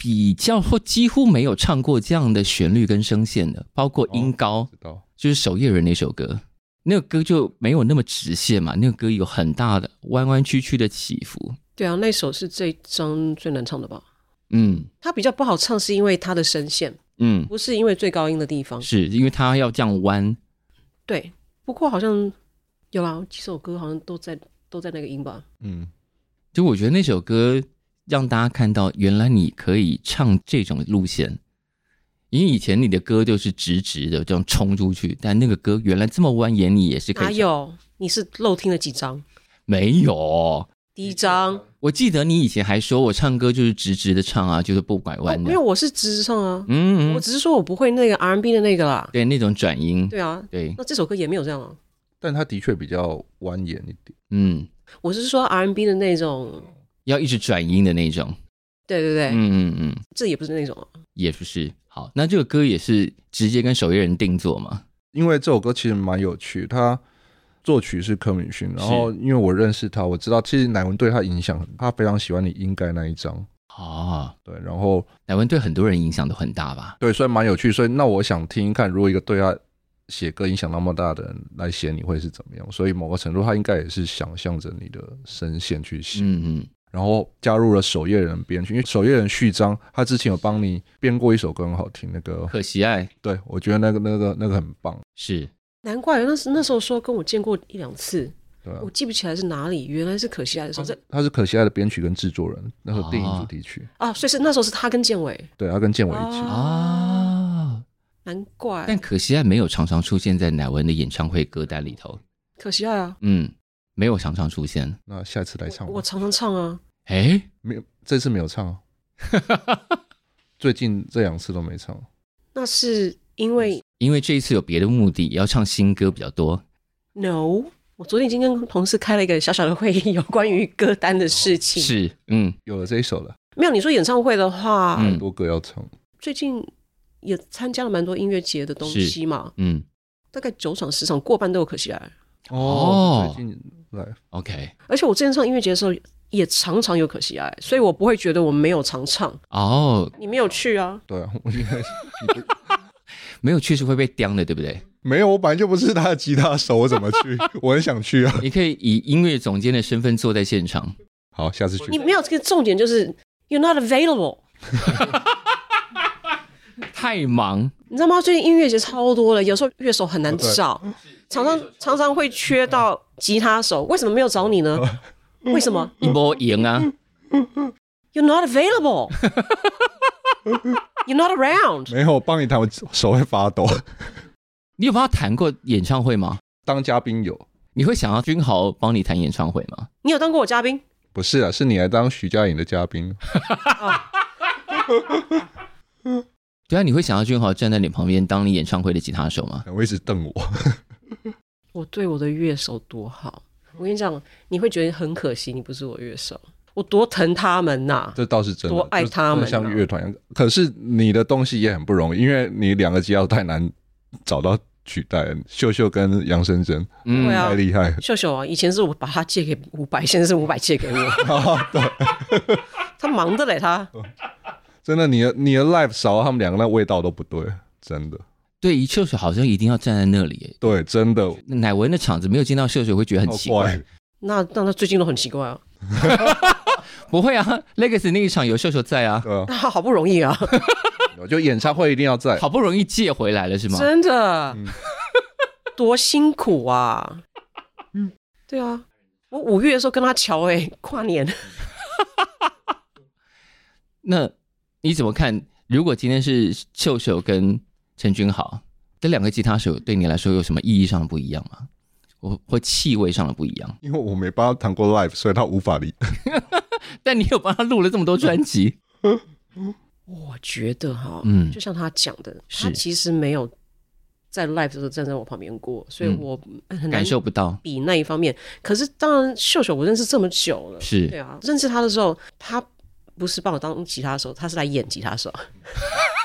S1: 比较或几乎没有唱过这样的旋律跟声线的，包括音高，
S3: 哦、
S1: 就是守夜人那首歌，那个歌就没有那么直线嘛，那个歌有很大的弯弯曲曲的起伏。
S2: 对啊，那首是这张最难唱的吧？
S1: 嗯，
S2: 它比较不好唱，是因为它的声线，
S1: 嗯，
S2: 不是因为最高音的地方，
S1: 是因为它要这样弯。
S2: 对，不过好像有啦，几首歌好像都在都在那个音吧。
S3: 嗯，
S1: 就我觉得那首歌。让大家看到，原来你可以唱这种路线，因为以前你的歌就是直直的这样冲出去，但那个歌原来这么蜿蜒，你也是可以。
S2: 哪有？你是漏听了几张？
S1: 没有。
S2: 第一张，
S1: 我记得你以前还说我唱歌就是直直的唱啊，就是不拐弯的。
S2: 因为我是直直唱啊，嗯，嗯，我只是说我不会那个 R&B 的那个啦，
S1: 对，那种转音，
S2: 对啊，
S1: 对。
S2: 那这首歌也没有这样啊，
S3: 但它的确比较蜿蜒一点。
S1: 嗯，
S2: 我是说 R&B 的那种，
S1: 要一直转音的那种。
S2: 对对对，
S1: 嗯嗯嗯，
S2: 这也不是那种，
S1: 也不是。好，那这个歌也是直接跟守夜人定做吗？
S3: 因为这首歌其实蛮有趣，它。作曲是柯敏勋，然后因为我认识他，我知道其实乃文对他影响很大，他非常喜欢你应该那一张
S1: 啊，
S3: 对，然后
S1: 乃文对很多人影响都很大吧？
S3: 对，所以蛮有趣，所以那我想听一看，如果一个对他写歌影响那么大的人来写你会是怎么样？所以某个程度他应该也是想象着你的声线去写，
S1: 嗯嗯，
S3: 然后加入了守夜人编曲，因为守夜人序章他之前有帮你编过一首歌很好听，那个
S1: 可惜爱，
S3: 对我觉得那个那个那个很棒，
S1: 是。
S2: 难怪那时那时候说跟我见过一两次，对啊，我记不起来是哪里。原来是可惜爱的时候，这
S3: 他是可惜爱的编曲跟制作人，那个电影主题曲。
S2: 啊，所以是那时候是他跟建伟，
S3: 对，他跟建伟一起。
S1: 啊，
S2: 难怪。
S1: 但可惜爱没有常常出现在乃文的演唱会歌单里头。
S2: 可惜爱啊，
S1: 嗯，没有常常出现。
S3: 那下次来唱
S2: 我，我常常唱啊。
S1: 哎，
S3: 没有，这次没有唱，最近这两次都没唱。
S2: 那是因为。
S1: 因为这一次有别的目的，要唱新歌比较多。
S2: No，我昨天已经跟同事开了一个小小的会议，有关于歌单的事情。
S1: 是，嗯，
S3: 有了这一首了。
S2: 没有，你说演唱会的话，
S3: 很多歌要唱。
S2: 最近也参加了蛮多音乐节的东西嘛，
S1: 嗯，
S2: 大概九场十场，过半都有可惜来。
S3: 哦，最近来
S1: ，OK。
S2: 而且我之前唱音乐节的时候，也常常有可惜爱，所以我不会觉得我没有常唱。
S1: 哦，
S2: 你没有去啊？
S3: 对啊，我应该。
S1: 没有去是会被刁的，对不对？
S3: 没有，我本来就不是他的吉他手，我怎么去？我很想去啊！
S1: 你可以以音乐总监的身份坐在现场。
S3: 好，下次去。
S2: 你没有这个重点，就是 you're not available。
S1: 太忙，
S2: 你知道吗？最近音乐节超多了，有时候乐手很难找，常常常常会缺到吉他手。为什么没有找你呢？为什么？
S1: 你不赢啊
S2: ？You're not available。You're not around。
S3: 没有，我帮你弹，我手会发抖。
S1: 你有帮他弹过演唱会吗？
S3: 当嘉宾有。
S1: 你会想要君豪帮你弹演唱会吗？
S2: 你有当过我嘉宾？
S3: 不是啊，是你来当徐佳莹的嘉宾。
S1: 对啊，你会想要俊豪站在你旁边当你演唱会的吉他手吗？
S3: 我一直瞪我。
S2: 我对我的乐手多好，我跟你讲，你会觉得很可惜，你不是我乐手。我多疼他们呐、啊，
S3: 这倒是真的，
S2: 多爱他们、啊，
S3: 像乐团一样。可是你的东西也很不容易，因为你两个吉他太难找到取代。秀秀跟杨生真，
S2: 嗯，
S3: 太厉害。
S2: 秀秀啊，以前是我把他借给五百，现在是五百借给我。
S3: 对，
S2: 他忙的嘞，他。
S3: 真的，你的你的 life 少了他们两个，那味道都不对，真的。
S1: 对，一秀秀好像一定要站在那里。
S3: 对，真的。
S1: 乃文的场子没有见到秀秀，会觉得很奇怪。
S2: 那那他最近都很奇怪啊。
S1: 不会啊，Legacy 那一场有秀秀在啊，
S2: 那好不容易啊，
S3: 就演唱会一定要在，
S1: 好不容易借回来了是吗？
S2: 真的，嗯、多辛苦啊！嗯，对啊，我五月的时候跟他瞧哎、欸，跨年。
S1: 那你怎么看？如果今天是秀秀跟陈君豪这两个吉他手，对你来说有什么意义上的不一样吗？我或气味上的不一样，
S3: 因为我没帮他弹过 live，所以他无法理。
S1: 但你有帮他录了这么多专辑，
S2: 我觉得哈，嗯，就像他讲的，他其实没有在 live 的时候站在我旁边过，所以我很难
S1: 感受不到
S2: 比那一方面。可是当然，秀秀我认识这么久了，
S1: 是
S2: 对啊，认识他的时候，他不是帮我当吉他手，他是来演吉他手。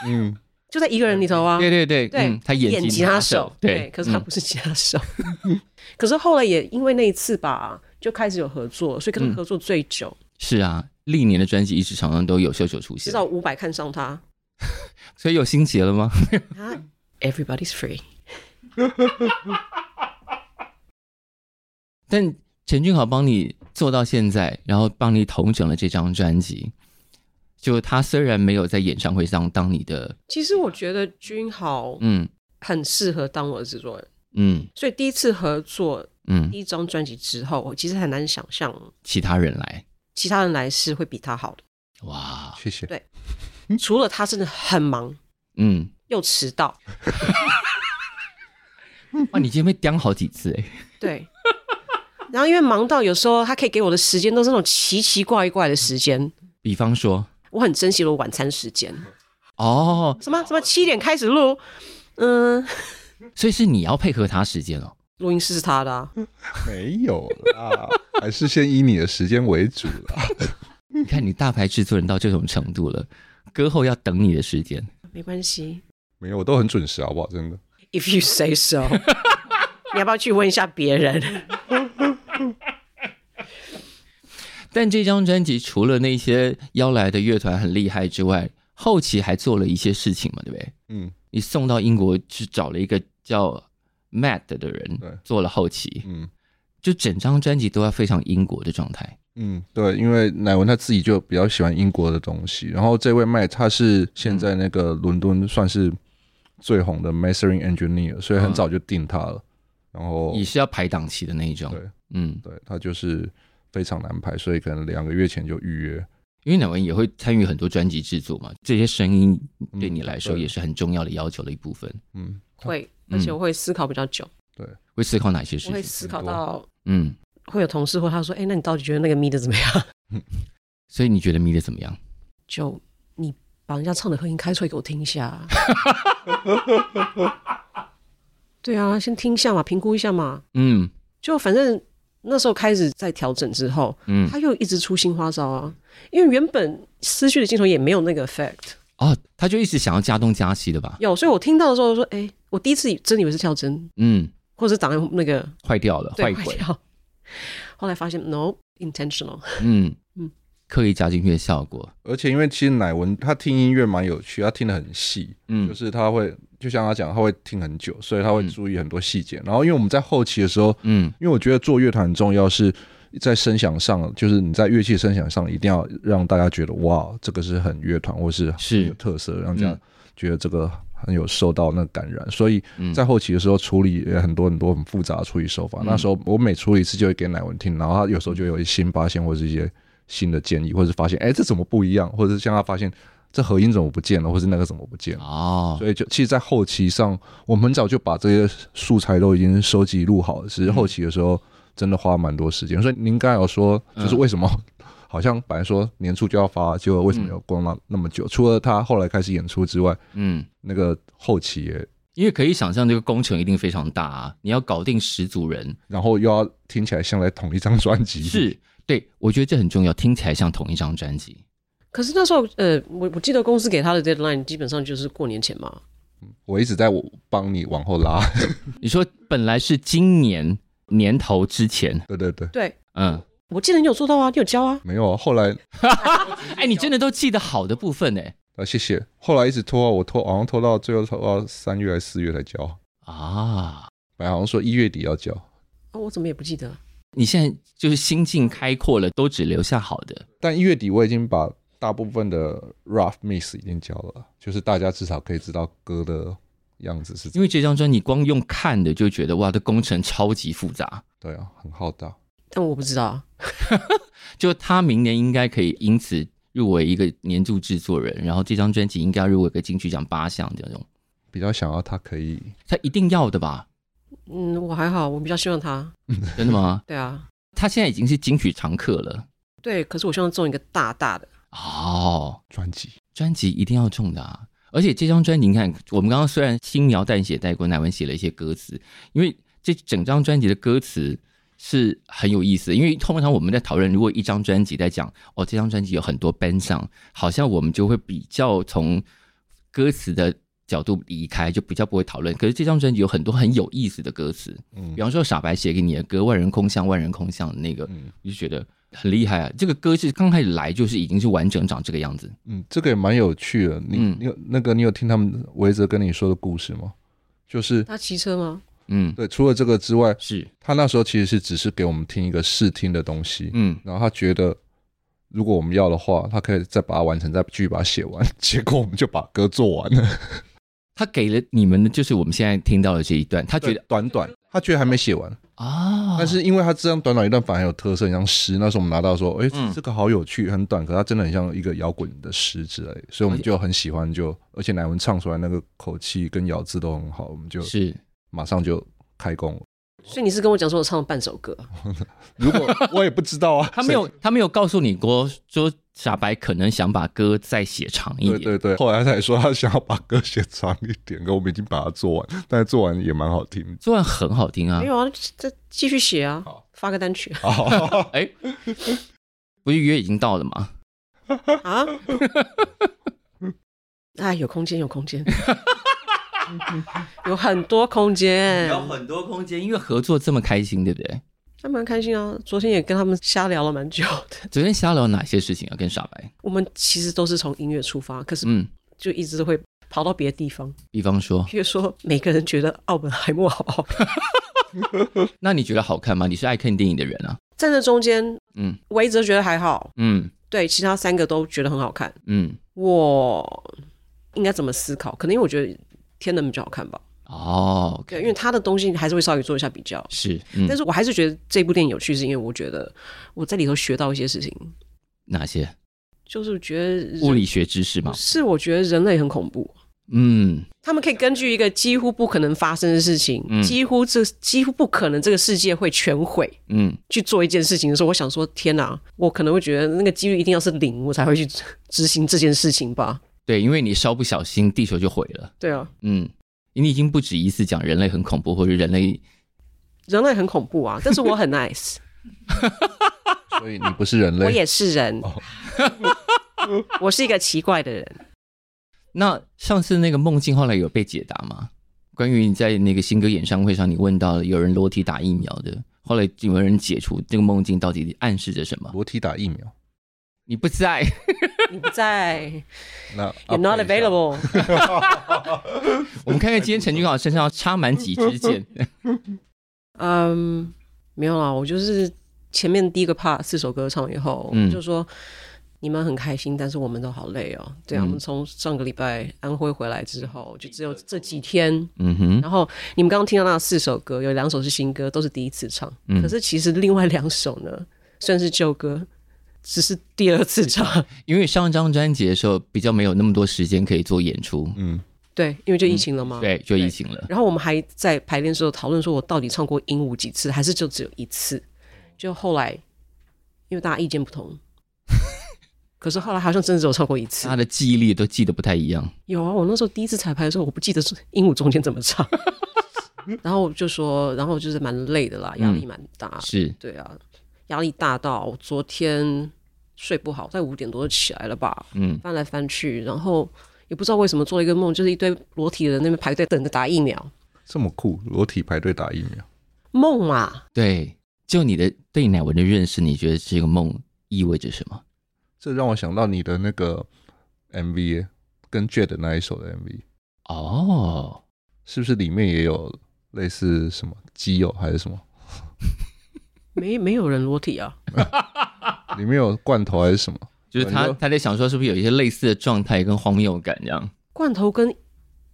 S2: 嗯。就在一个人里头啊，
S1: 对对对，
S2: 对、嗯、
S1: 他演
S2: 演吉他手，对，对，可是他不是吉他手，嗯、可是后来也因为那一次吧，就开始有合作，所以跟他合作最久。
S1: 嗯、是啊，历年的专辑一直常常都有秀秀出现，
S2: 至少五百看上他，
S1: 所以有心结了吗？
S2: 啊，Everybody's free。
S1: 但陈君豪帮你做到现在，然后帮你统整了这张专辑。就他虽然没有在演唱会上当你的，
S2: 其实我觉得君豪嗯很适合当我的制作人
S1: 嗯，
S2: 所以第一次合作嗯第一张专辑之后，我其实很难想象
S1: 其他人来，
S2: 其他人来是会比他好的。
S1: 哇，
S3: 谢谢。
S2: 对，除了他真的很忙，
S1: 嗯，
S2: 又迟到。
S1: 哇，你今天被刁好几次哎。
S2: 对，然后因为忙到有时候他可以给我的时间都是那种奇奇怪怪的时间，
S1: 比方说，
S2: 我很珍惜我晚餐时间。
S1: 哦，
S2: 什么什么七点开始录，嗯，
S1: 所以是你要配合他时间哦。
S2: 录音室是他的啊，
S3: 没有啦，还是先以你的时间为主啦。
S1: 你看你大牌制作人到这种程度了，歌后要等你的时间，
S2: 没关系，
S3: 没有，我都很准时，好不好？真的。
S2: If you say so，你要不要去问一下别人？
S1: 但这张专辑除了那些邀来的乐团很厉害之外，后期还做了一些事情嘛，对不对？嗯，你送到英国去找了一个叫 Matt 的人，对，做了后期。嗯，就整张专辑都要非常英国的状态。
S3: 嗯，对，因为乃文他自己就比较喜欢英国的东西。然后这位 Matt 他是现在那个伦敦算是最红的 Mastering Engineer，所以很早就定他了。然后
S1: 也是要排档期的那一种。
S3: 对，嗯，对，他就是非常难排，所以可能两个月前就预约。
S1: 因为乃文也会参与很多专辑制作嘛，这些声音对你来说也是很重要的要求的一部分。
S2: 嗯，会，而且我会思考比较久。
S3: 对，
S1: 会思考哪些事情？
S2: 我会思考到，嗯，会有同事或他说，哎，那你到底觉得那个 MIDI 怎么样？
S1: 所以你觉得 MIDI 怎么样？
S2: 就你把人家唱的和音开出来给我听一下。对啊，先听一下嘛，评估一下嘛。嗯，就反正。那时候开始在调整之后，嗯，他又一直出新花招啊。因为原本失去的镜头也没有那个 effect
S1: 哦，他就一直想要加东加西的吧。
S2: 有，所以我听到的时候说，哎、欸，我第一次真以为是跳针，嗯，或者是档案那个
S1: 坏掉了，坏
S2: 鬼。后来发现 no intentional，
S1: 嗯嗯，刻意加进去的效果。
S3: 而且因为其实乃文他听音乐蛮有趣，他听得很细，嗯，就是他会。就像他讲，他会听很久，所以他会注意很多细节。嗯、然后，因为我们在后期的时候，嗯，因为我觉得做乐团很重要，是在声响上，就是你在乐器声响上一定要让大家觉得哇，这个是很乐团，或是是有特色，让大家觉得这个很有受到那感染。所以在后期的时候处理也很多很多很复杂的处理手法。嗯、那时候我每处理一次就会给乃文听，然后他有时候就有一些新发现，或者是一些新的建议，或者是发现哎，这怎么不一样，或者是像他发现。这合音怎么不见了，或是那个怎么不见了？哦，所以就其实，在后期上，我们很早就把这些素材都已经收集录好了。只是后期的时候，真的花蛮多时间。所以您刚才有说，就是为什么 好像本来说年初就要发，结果为什么要光了那么久？除了他后来开始演出之外，嗯，那个后期也，
S1: 因为可以想象这个工程一定非常大啊！你要搞定十组人，
S3: 然后又要听起来像在同一张专辑，
S1: 是对，我觉得这很重要，听起来像同一张专辑。
S2: 可是那时候，呃，我我记得公司给他的 deadline 基本上就是过年前嘛。
S3: 我一直在我帮你往后拉。
S1: 你说本来是今年年头之前，
S3: 对对对，
S2: 对，嗯，我记得你有做到啊，你有交啊？
S3: 没有啊，后来，
S1: 哎，你真的都记得好的部分呢？
S3: 啊，谢谢。后来一直拖，我拖，好像拖到最后拖到三月还是四月才交啊。本来好像说一月底要交。
S2: 哦，我怎么也不记得。
S1: 你现在就是心境开阔了，都只留下好的。
S3: 但一月底我已经把。大部分的 rough mix 已经交了，就是大家至少可以知道歌的样子是。
S1: 因为这张专辑光用看的就觉得哇，这工程超级复杂。
S3: 对啊，很浩大。
S2: 但我不知道，
S1: 就他明年应该可以因此入围一个年度制作人，然后这张专辑应该要入围个金曲奖八项这种。
S3: 比较想要他可以，
S1: 他一定要的吧？
S2: 嗯，我还好，我比较希望他。
S1: 真的吗？
S2: 对啊，
S1: 他现在已经是金曲常客了。
S2: 对，可是我希望中一个大大的。
S1: 哦，
S3: 专辑
S1: 专辑一定要中的啊！而且这张专辑，你看，我们刚刚虽然轻描淡写带过，乃文写了一些歌词，因为这整张专辑的歌词是很有意思。因为通常我们在讨论，如果一张专辑在讲哦，这张专辑有很多 band song，好像我们就会比较从歌词的角度离开，就比较不会讨论。可是这张专辑有很多很有意思的歌词，嗯，比方说傻白写给你的歌《万人空巷》，万人空巷的那个，嗯，就觉得。很厉害啊！这个歌是刚开始来就是已经是完整长这个样子。
S3: 嗯，这个也蛮有趣的。你、嗯、你有那个你有听他们维泽跟你说的故事吗？就是
S2: 他骑车吗？
S3: 嗯，对。除了这个之外，
S1: 是
S3: 他那时候其实是只是给我们听一个试听的东西。嗯，然后他觉得如果我们要的话，他可以再把它完成，再继续把它写完。结果我们就把歌做完了。
S1: 他给了你们的就是我们现在听到的这一段，他觉得
S3: 短短，他觉得还没写完。啊！但是因为他这样短短一段反而很有特色，很像诗。那时候我们拿到说，哎、欸，这个好有趣，很短，可它真的很像一个摇滚的诗之类，所以我们就很喜欢就。就而且乃文唱出来那个口气跟咬字都很好，我们就是马上就开工。
S2: 所以你是跟我讲说我唱了半首歌？
S3: 如果我也不知道啊，
S1: 他没有他没有告诉你过说傻白可能想把歌再写长一点。
S3: 对对对，后来他也说他想要把歌写长一点，可我们已经把它做完，但是做完也蛮好听，
S1: 做完很好听啊。
S2: 没有啊，再继续写啊，发个单曲。
S1: 哎，不是约已经到了吗？
S2: 啊？啊，有空间，有空间。有很多空间，
S1: 有很多空间，因为合作这么开心，对不对？
S2: 还蛮开心啊！昨天也跟他们瞎聊了蛮久的。
S1: 昨天瞎聊哪些事情啊？跟傻白，
S2: 我们其实都是从音乐出发，可是嗯，就一直都会跑到别的地方。
S1: 比方说，
S2: 比如说，每个人觉得奥本海默好不好看？
S1: 那你觉得好看吗？你是爱看电影的人啊。
S2: 站在中间，嗯，我一直觉得还好，嗯，对，其他三个都觉得很好看，嗯，我应该怎么思考？可能因为我觉得。天能比较好看吧？
S1: 哦，
S2: 对，因为他的东西还是会稍微做一下比较。
S1: 是，
S2: 嗯、但是我还是觉得这部电影有趣，是因为我觉得我在里头学到一些事情。
S1: 哪些？
S2: 就是觉得
S1: 物理学知识吗？
S2: 是，我觉得人类很恐怖。
S1: 嗯，
S2: 他们可以根据一个几乎不可能发生的事情，嗯、几乎这几乎不可能这个世界会全毁，嗯，去做一件事情的时候，我想说，天哪，我可能会觉得那个几率一定要是零，我才会去执行这件事情吧。
S1: 对，因为你稍不小心，地球就毁了。
S2: 对啊，
S1: 嗯，你已经不止一次讲人类很恐怖，或者人类
S2: 人类很恐怖啊，但是我很 nice，
S3: 所以你不是人类，
S2: 我也是人，我是一个奇怪的人。
S1: 那上次那个梦境后来有被解答吗？关于你在那个新歌演唱会上，你问到了有人裸体打疫苗的，后来有没有人解除这个梦境到底暗示着什么？
S3: 裸体打疫苗。
S1: 你不在，
S2: 你不在 You're not available。
S1: 我们看看今天陈俊豪身上插满几支箭。
S2: 嗯，没有啦，我就是前面第一个 part 四首歌唱以后，嗯、就说你们很开心，但是我们都好累哦。对啊，嗯、我们从上个礼拜安徽回来之后，就只有这几天。嗯哼。然后你们刚刚听到那四首歌，有两首是新歌，都是第一次唱。嗯、可是其实另外两首呢，算是旧歌。只是第二次唱，
S1: 因为上张专辑的时候比较没有那么多时间可以做演出。嗯，
S2: 对，因为就疫情了嘛。
S1: 嗯、对，就疫情了。
S2: 然后我们还在排练的时候讨论说，我到底唱过鹦鹉几次，还是就只有一次？就后来因为大家意见不同，可是后来好像真的只有唱过一次。
S1: 他的记忆力都记得不太一样。
S2: 有啊，我那时候第一次彩排的时候，我不记得是鹦鹉中间怎么唱。然后就说，然后就是蛮累的啦，压力蛮大、嗯。
S1: 是，
S2: 对啊，压力大到昨天。睡不好，在五点多就起来了吧？嗯，翻来翻去，然后也不知道为什么做了一个梦，就是一堆裸体的人那边排队等着打疫苗，
S3: 这么酷，裸体排队打疫苗，
S2: 梦啊！
S1: 对，就你的对乃文的认识，你觉得这个梦意味着什么？
S3: 这让我想到你的那个 MV 跟的那一首的 MV
S1: 哦，
S3: 是不是里面也有类似什么基友还是什么？
S2: 没没有人裸体啊。
S3: 里面有罐头还是什么？
S1: 就是他他在想说，是不是有一些类似的状态跟荒谬感这样？
S2: 罐头跟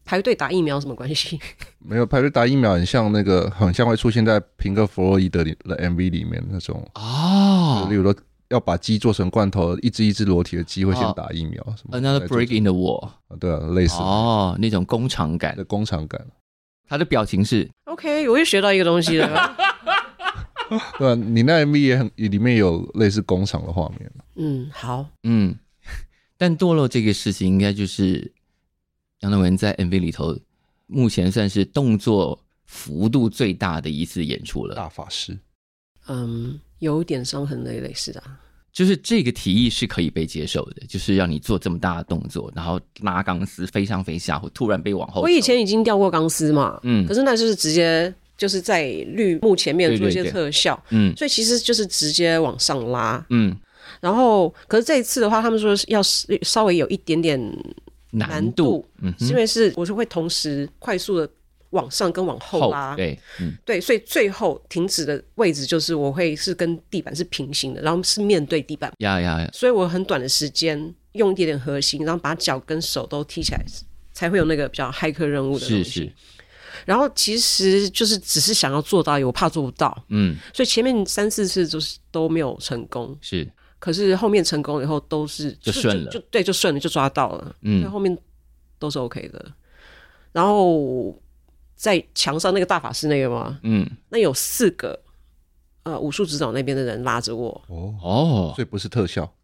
S2: 排队打疫苗什么关系？
S3: 没有，排队打疫苗很像那个，很像会出现在平克·弗洛伊德里的 MV 里面那种
S1: 哦。
S3: 例如说，要把鸡做成罐头，一只一只裸体的鸡会先打疫苗什么
S1: ？Another break in the wall。
S3: 对啊，类似
S1: 哦，那种工厂感
S3: 的工厂感。
S1: 他的表情是
S2: OK，我又学到一个东西了。
S3: 对啊，你那 MV 也很，里面有类似工厂的画面。
S2: 嗯，好，
S1: 嗯，但堕落这个事情，应该就是杨乃文在 MV 里头目前算是动作幅度最大的一次演出了。
S3: 大法师，
S2: 嗯，有一点伤痕累累是的，
S1: 就是这个提议是可以被接受的，就是让你做这么大的动作，然后拉钢丝飞上飞下，或突然被往后。
S2: 我以前已经吊过钢丝嘛，嗯，可是那就是直接。就是在绿幕前面做一些特效，对。对对，嗯，所以其实就是直接往上拉，嗯，然后可是这一次的话，他们说要稍微有一点点难度，嗯，因为是我是会同时快速的往上跟往后拉，后
S1: 对，嗯，
S2: 对，所以最后停止的位置就是我会是跟地板是平行的，然后是面对地板，
S1: 呀呀呀，
S2: 所以我很短的时间用一点点核心，然后把脚跟手都踢起来，才会有那个比较骇客任务的东西。是是。然后其实就是只是想要做到，我怕做不到，嗯，所以前面三四次就是都没有成功，
S1: 是，
S2: 可是后面成功以后都是
S1: 就顺了，
S2: 就，就，就对，就顺了，就抓到了，嗯，后面都是 OK 的。然后在墙上那个大法师那个吗？嗯，那有四个呃武术指导那边的人拉着我。
S3: 哦哦，所以不是特效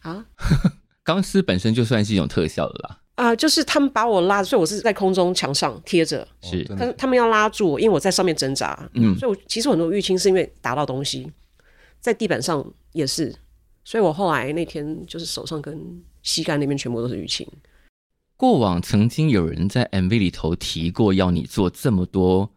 S1: 啊？钢丝本身就算是一种特效的啦。
S2: 啊、呃，就是他们把我拉，所以我是在空中墙上贴着，
S1: 是，
S2: 但是他们要拉住我，因为我在上面挣扎，嗯，所以我其实很多淤青是因为打到东西，在地板上也是，所以我后来那天就是手上跟膝盖那边全部都是淤青。
S1: 过往曾经有人在 MV 里头提过要你做这么多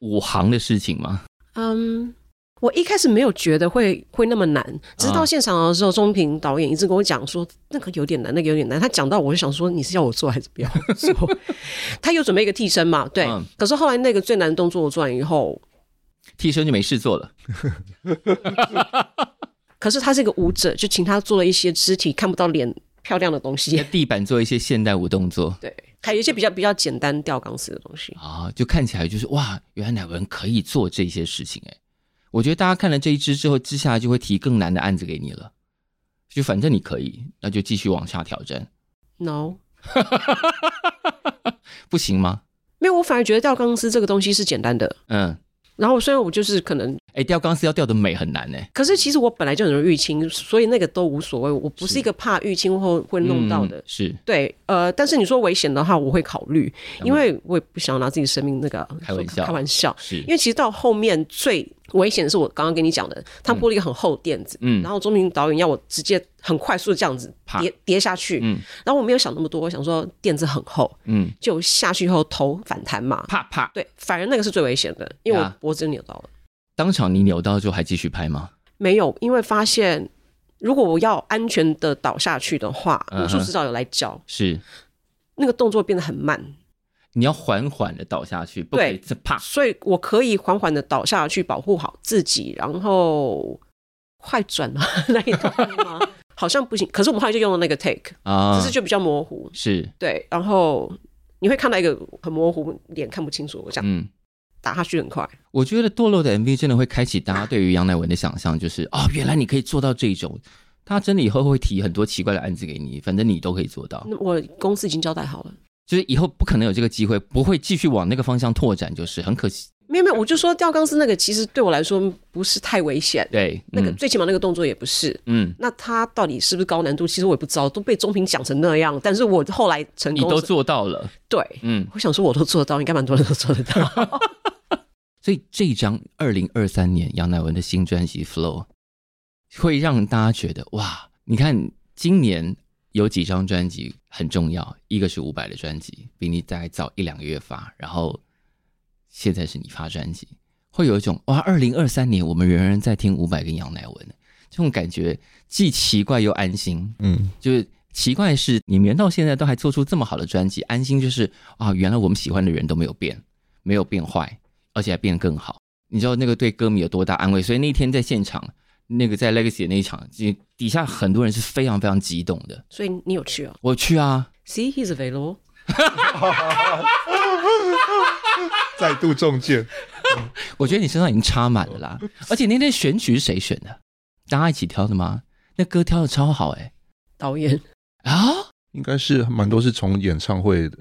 S1: 武行的事情吗？
S2: 嗯。我一开始没有觉得会会那么难，直到现场的时候，钟平导演一直跟我讲说那个有点难，那个有点难。他讲到我就想说，你是要我做还是不要做？他有准备一个替身嘛？对。嗯、可是后来那个最难的动作我做完以后，
S1: 替身就没事做了。
S2: 可是他是一个舞者，就请他做了一些肢体看不到脸漂亮的东西，
S1: 在地板做一些现代舞动作。
S2: 对，还有一些比较比较简单吊钢丝的东西
S1: 啊，就看起来就是哇，原来乃文可以做这些事情哎、欸。我觉得大家看了这一支之后，接下来就会提更难的案子给你了。就反正你可以，那就继续往下挑战。
S2: No，
S1: 不行吗？
S2: 没有，我反而觉得吊钢丝这个东西是简单的。嗯。然后虽然我就是可能，
S1: 哎，吊钢丝要吊得美很难呢。
S2: 可是其实我本来就很容易淤青，所以那个都无所谓。我不是一个怕淤青后会弄到的。
S1: 是。
S2: 对，呃，但是你说危险的话，我会考虑，因为我也不想拿自己生命那个
S1: 开玩笑。
S2: 开玩笑。
S1: 是。
S2: 因为其实到后面最危险的是我刚刚跟你讲的，他铺了一个很厚的垫子，嗯，然后钟明导演要我直接很快速的这样子跌跌下去，嗯，然后我没有想那么多，我想说垫子很厚，嗯，就下去以后头反弹嘛，
S1: 啪啪，
S2: 对，反而那个是最危险的，因为我脖子扭到了。
S1: 当场你扭到之后还继续拍吗？
S2: 没有，因为发现如果我要安全的倒下去的话，武术指导有来教，
S1: 是。
S2: 那个动作变得很慢。
S1: 你要缓缓的倒下去，不可以啪。
S2: 所以我可以缓缓的倒下去，保护好自己，然后快转吗？那一段吗？好像不行。可是我们后来就用了那个 take 啊，只是就比较模糊。
S1: 是
S2: 对，然后你会看到一个很模糊，脸看不清楚。我想，嗯，打下去很快。
S1: 我觉得堕落的 MV 真的会开启大家对于杨乃文的想象，就是哦，原来你可以做到这种。他真的以后会提很多奇怪的案子给你，反正你都可以做到。
S2: 那我公司已经交代好了。
S1: 就是以后不可能有这个机会，不会继续往那个方向拓展，就是很可惜。
S2: 没有没有，我就说吊钢丝那个，其实对我来说不是太危险。
S1: 对，
S2: 那个最起码那个动作也不是。嗯，那他到底是不是高难度？其实我也不知道，都被中平讲成那样。但是我后来成功，
S1: 你都做到了。
S2: 对，嗯，我想说我都做得到，应该蛮多人都做得到。
S1: 所以这一张二零二三年杨乃文的新专辑《Flow》会让大家觉得哇，你看今年。有几张专辑很重要，一个是伍佰的专辑，比你再早一两个月发，然后现在是你发专辑，会有一种哇，二零二三年我们仍然在听伍佰跟杨乃文，这种感觉既奇怪又安心。嗯，就是奇怪的是你们到现在都还做出这么好的专辑，安心就是啊，原来我们喜欢的人都没有变，没有变坏，而且还变得更好。你知道那个对歌迷有多大安慰？所以那天在现场。那个在 Legacy 的那一场，底下很多人是非常非常激动的。
S2: 所以你有去哦？
S1: 我去啊。
S2: See, he's available。
S3: 再度中箭。
S1: 我觉得你身上已经插满了啦。而且那天选曲是谁选的？大家一起挑的吗？那歌挑的超好哎、欸。
S2: 导演
S1: 啊，
S3: 应该是蛮多是从演唱会的。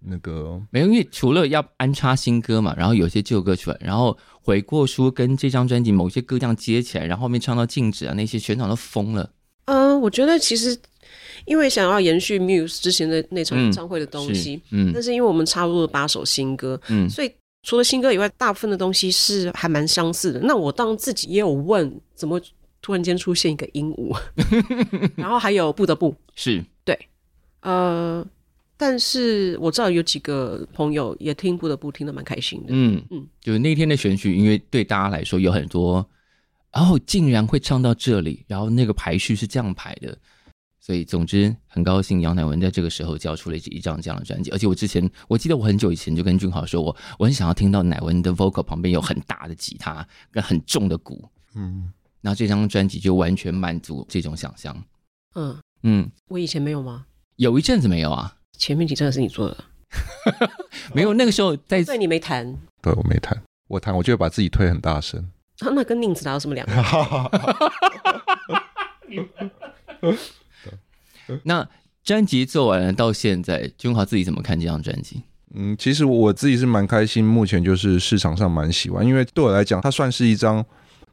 S3: 那个
S1: 没有，因为除了要安插新歌嘛，然后有些旧歌出来，然后悔过书跟这张专辑某些歌这样接起来，然后后面唱到静止啊，那些全场都疯了。
S2: 嗯、呃，我觉得其实因为想要延续 Muse 之前的那场演唱会的东西，嗯，但是因为我们插入了八首新歌，嗯，所以除了新歌以外，大部分的东西是还蛮相似的。那我当自己也有问，怎么突然间出现一个鹦鹉，然后还有不得不
S1: 是
S2: 对，呃。但是我知道有几个朋友也听不得不听得蛮开心的，嗯嗯，
S1: 就是那天的选曲，因为对大家来说有很多，然后竟然会唱到这里，然后那个排序是这样排的，所以总之很高兴杨乃文在这个时候交出了一张这样的专辑，而且我之前我记得我很久以前就跟俊豪说，我我很想要听到乃文的 vocal 旁边有很大的吉他跟很重的鼓，嗯，然后这张专辑就完全满足这种想象，
S2: 嗯。嗯，我以前没有吗？
S1: 有一阵子没有啊。
S2: 前面几张是你做的，
S1: 没有那个时候在，
S2: 对，你没弹，
S3: 对，我没弹，我弹，我就会把自己推很大声。
S2: 啊，那跟宁子哪有什么两
S1: 样？那专辑做完了到现在，君华自己怎么看这张专辑？
S3: 嗯，其实我自己是蛮开心，目前就是市场上蛮喜欢，因为对我来讲，它算是一张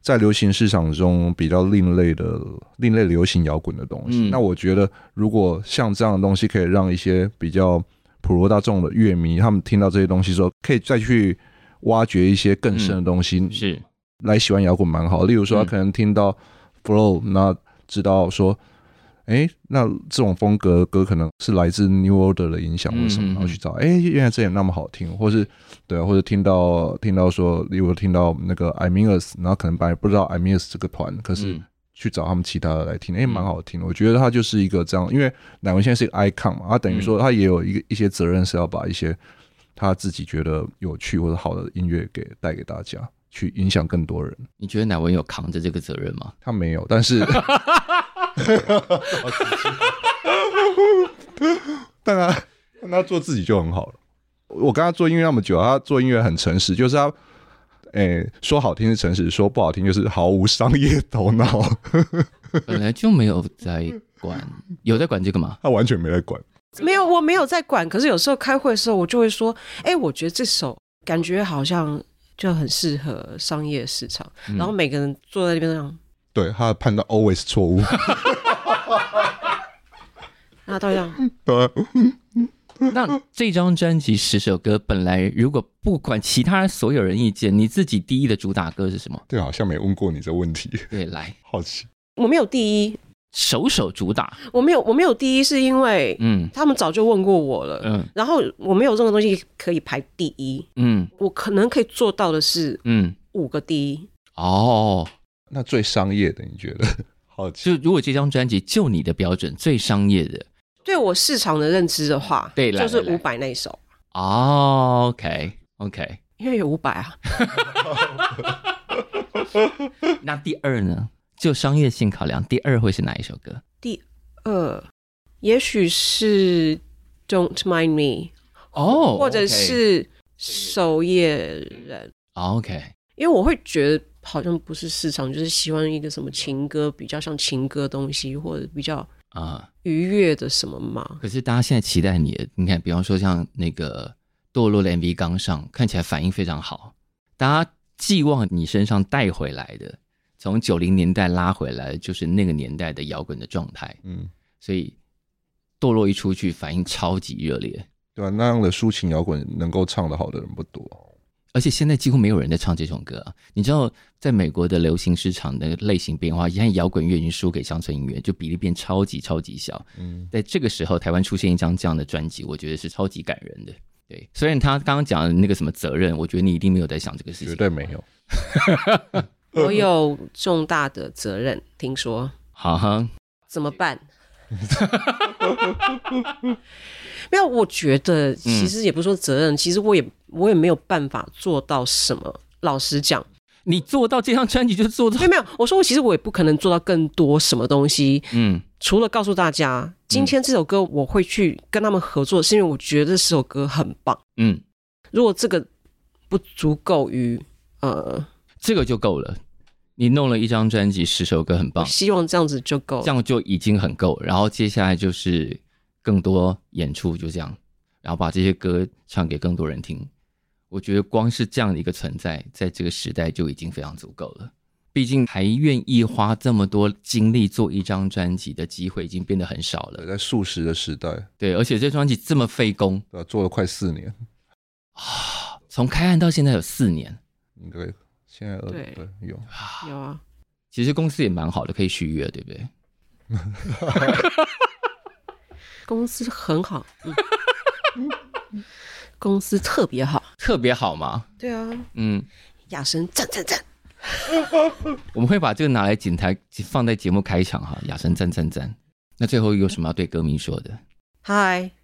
S3: 在流行市场中比较另类的、另类流行摇滚的东西。嗯、那我觉得，如果像这样的东西，可以让一些比较普罗大众的乐迷，他们听到这些东西之后，可以再去挖掘一些更深的东西，
S1: 嗯、是
S3: 来喜欢摇滚蛮好。例如说，他可能听到 Flow，那知道说。哎，那这种风格的歌可能是来自 New Order 的影响或什么，然后去找，哎，原来这也那么好听，或是对啊，或者听到听到说，例如听到那个 Imeans，然后可能本来不知道 Imeans 这个团，可是去找他们其他的来听，哎，蛮好听的。我觉得他就是一个这样，因为乃文现在是一个 icon 嘛，他等于说他也有一个一些责任是要把一些他自己觉得有趣或者好的音乐给带给大家，去影响更多人。
S1: 你觉得乃文有扛着这个责任吗？
S3: 他没有，但是。但他但他做自己就很好了。我跟他做音乐那么久，他做音乐很诚实，就是他，哎、说好听是诚实，说不好听就是毫无商业头脑。
S1: 本来就没有在管，有在管这个吗？
S3: 他完全没在管，
S2: 没有，我没有在管。可是有时候开会的时候，我就会说，哎、我觉得这首感觉好像就很适合商业市场。然后每个人坐在那边这样。
S3: 对，他的判断 always 错误。
S2: 那这样。
S3: 对。
S1: 那这张专辑十首歌，本来如果不管其他所有人意见，你自己第一的主打歌是什么？
S3: 对，好像没问过你这问题。
S1: 对，来，
S3: 好奇。
S2: 我没有第一，
S1: 首首主打。
S2: 我没有，我没有第一，是因为嗯，他们早就问过我了，嗯，然后我没有任何东西可以排第一，嗯，我可能可以做到的是，嗯，五个第一。
S1: 哦。
S3: 那最商业的，你觉得？好奇，
S1: 就如果这张专辑就你的标准最商业的，
S2: 对我市场的认知的话，对，就是五百那一首。
S1: 哦，OK，OK，
S2: 因为有五百啊。
S1: 那第二呢？就商业性考量，第二会是哪一首歌？
S2: 第二，也许是 Don't Mind Me，
S1: 哦，
S2: 或者是守夜人。
S1: OK，
S2: 因为我会觉得。好像不是市场，就是喜欢一个什么情歌，比较像情歌东西，或者比较啊愉悦的什么嘛、嗯。
S1: 可是大家现在期待你，你看，比方说像那个堕落的 MV 刚上，看起来反应非常好，大家寄望你身上带回来的，从九零年代拉回来，就是那个年代的摇滚的状态。嗯，所以堕落一出去，反应超级热烈，
S3: 对啊？那样的抒情摇滚能够唱得好的人不多。
S1: 而且现在几乎没有人在唱这种歌啊！你知道，在美国的流行市场的类型变化，现在摇滚乐已经输给乡村音乐，就比例变超级超级小。嗯，在这个时候，台湾出现一张这样的专辑，我觉得是超级感人的。对，虽然他刚刚讲的那个什么责任，我觉得你一定没有在想这个事情。
S3: 绝对没有。
S2: 我有重大的责任，听说。
S1: 好哈。
S2: 怎么办？没有，我觉得其实也不是说责任，嗯、其实我也我也没有办法做到什么。老实讲，
S1: 你做到这张专辑就做到。
S2: 没有没有，我说我其实我也不可能做到更多什么东西。嗯，除了告诉大家，今天这首歌我会去跟他们合作，是因为我觉得这首歌很棒。嗯，如果这个不足够于呃，
S1: 这个就够了。你弄了一张专辑，十首歌很棒，
S2: 希望这样子就够，
S1: 这样就已经很够。然后接下来就是更多演出，就这样，然后把这些歌唱给更多人听。我觉得光是这样的一个存在，在这个时代就已经非常足够了。毕竟还愿意花这么多精力做一张专辑的机会，已经变得很少了。
S3: 在数十的时代，
S1: 对，而且这专辑这么费工，
S3: 做了快四年
S1: 啊，从开案到现在有四年，
S3: 对。现在
S2: 对对
S3: 有
S2: 有啊，
S1: 其实公司也蛮好的，可以续约，对不对？
S2: 公司很好，嗯、公司特别好，
S1: 特别好吗？
S2: 对啊，嗯，亚生赞赞赞，
S1: 我们会把这个拿来剪台放在节目开场哈，亚生赞赞赞。那最后有什么要对歌迷说的？
S2: 嗨。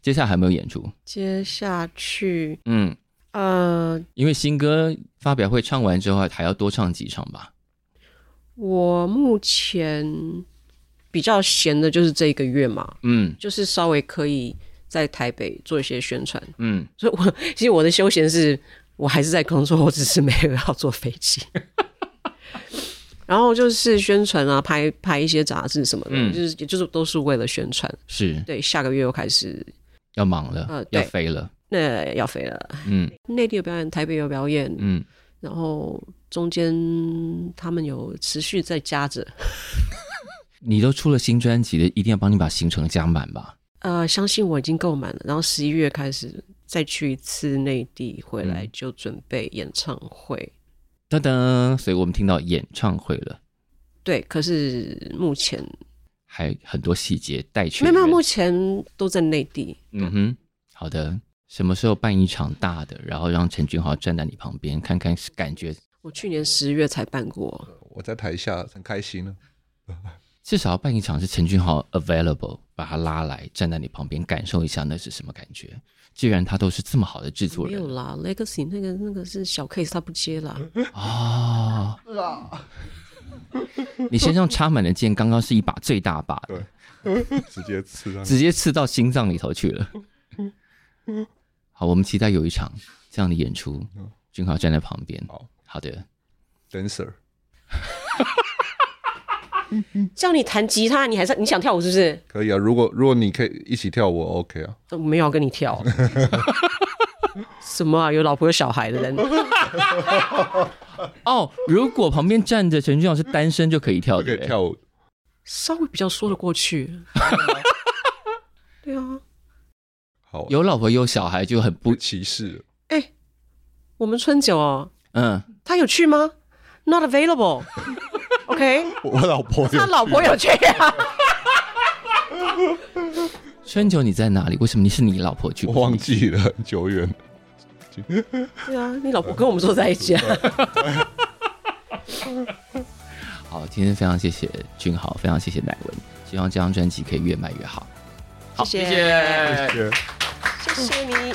S1: 接下来还没有演出？
S2: 接下去，嗯。呃，
S1: 因为新歌发表会唱完之后，还要多唱几场吧。
S2: 我目前比较闲的就是这一个月嘛，嗯，就是稍微可以在台北做一些宣传，嗯，所以我其实我的休闲是我还是在工作，我只是没有要坐飞机。然后就是宣传啊，拍拍一些杂志什么的，嗯、就是也就是都是为了宣传。
S1: 是
S2: 对，下个月又开始
S1: 要忙了，呃，要飞了，
S2: 那要飞了。嗯，内地有表演，台北有表演，嗯，然后中间他们有持续在加着。
S1: 你都出了新专辑了，一定要帮你把行程加满吧？
S2: 呃，相信我已经够满了。然后十一月开始再去一次内地，回来就准备演唱会。
S1: 噔噔，所以我们听到演唱会了。
S2: 对，可是目前
S1: 还有很多细节待确。
S2: 没有，没有，目前都在内地。
S1: 嗯哼，好的。什么时候办一场大的，然后让陈俊豪站在你旁边，看看感觉？
S2: 我去年十月才办过，
S3: 我在台下很开心呢。
S1: 至少要办一场是陈俊豪 available，把他拉来站在你旁边，感受一下那是什么感觉。既然他都是这么好的制作人，
S2: 没有啦，Legacy 那个那个是小 case，他不接啦
S1: 啊。是啊，你身上插满了剑，刚刚是一把最大把的，
S3: 对，直接刺到，
S1: 直接刺到心脏里头去了。好，我们期待有一场这样的演出，俊豪站在旁边。好，好的
S3: ，Dancer。
S2: 叫你弹吉他，你还是你想跳舞是不是？
S3: 可以啊，如果如果你可以一起跳舞，OK 啊。
S2: 我没有要跟你跳。什么啊？有老婆有小孩的人。
S1: 哦，如果旁边站着陈俊豪是单身就可以跳，
S3: 可以跳舞，
S2: 稍微比较说得过去。对啊。
S3: 好，
S1: 有老婆有小孩就很不
S3: 歧视。
S2: 哎，我们春九哦，嗯，他有去吗？Not available。OK，
S3: 我老婆
S2: 他老婆有去啊。
S1: 春九你在哪里？为什么你是你老婆去？
S3: 我忘记了，很久远。
S2: 对啊，你老婆跟我们坐在一起啊。
S1: 好，今天非常谢谢君豪，非常谢谢乃文，希望这张专辑可以越卖越好。好，谢谢，谢谢，
S2: 谢谢你。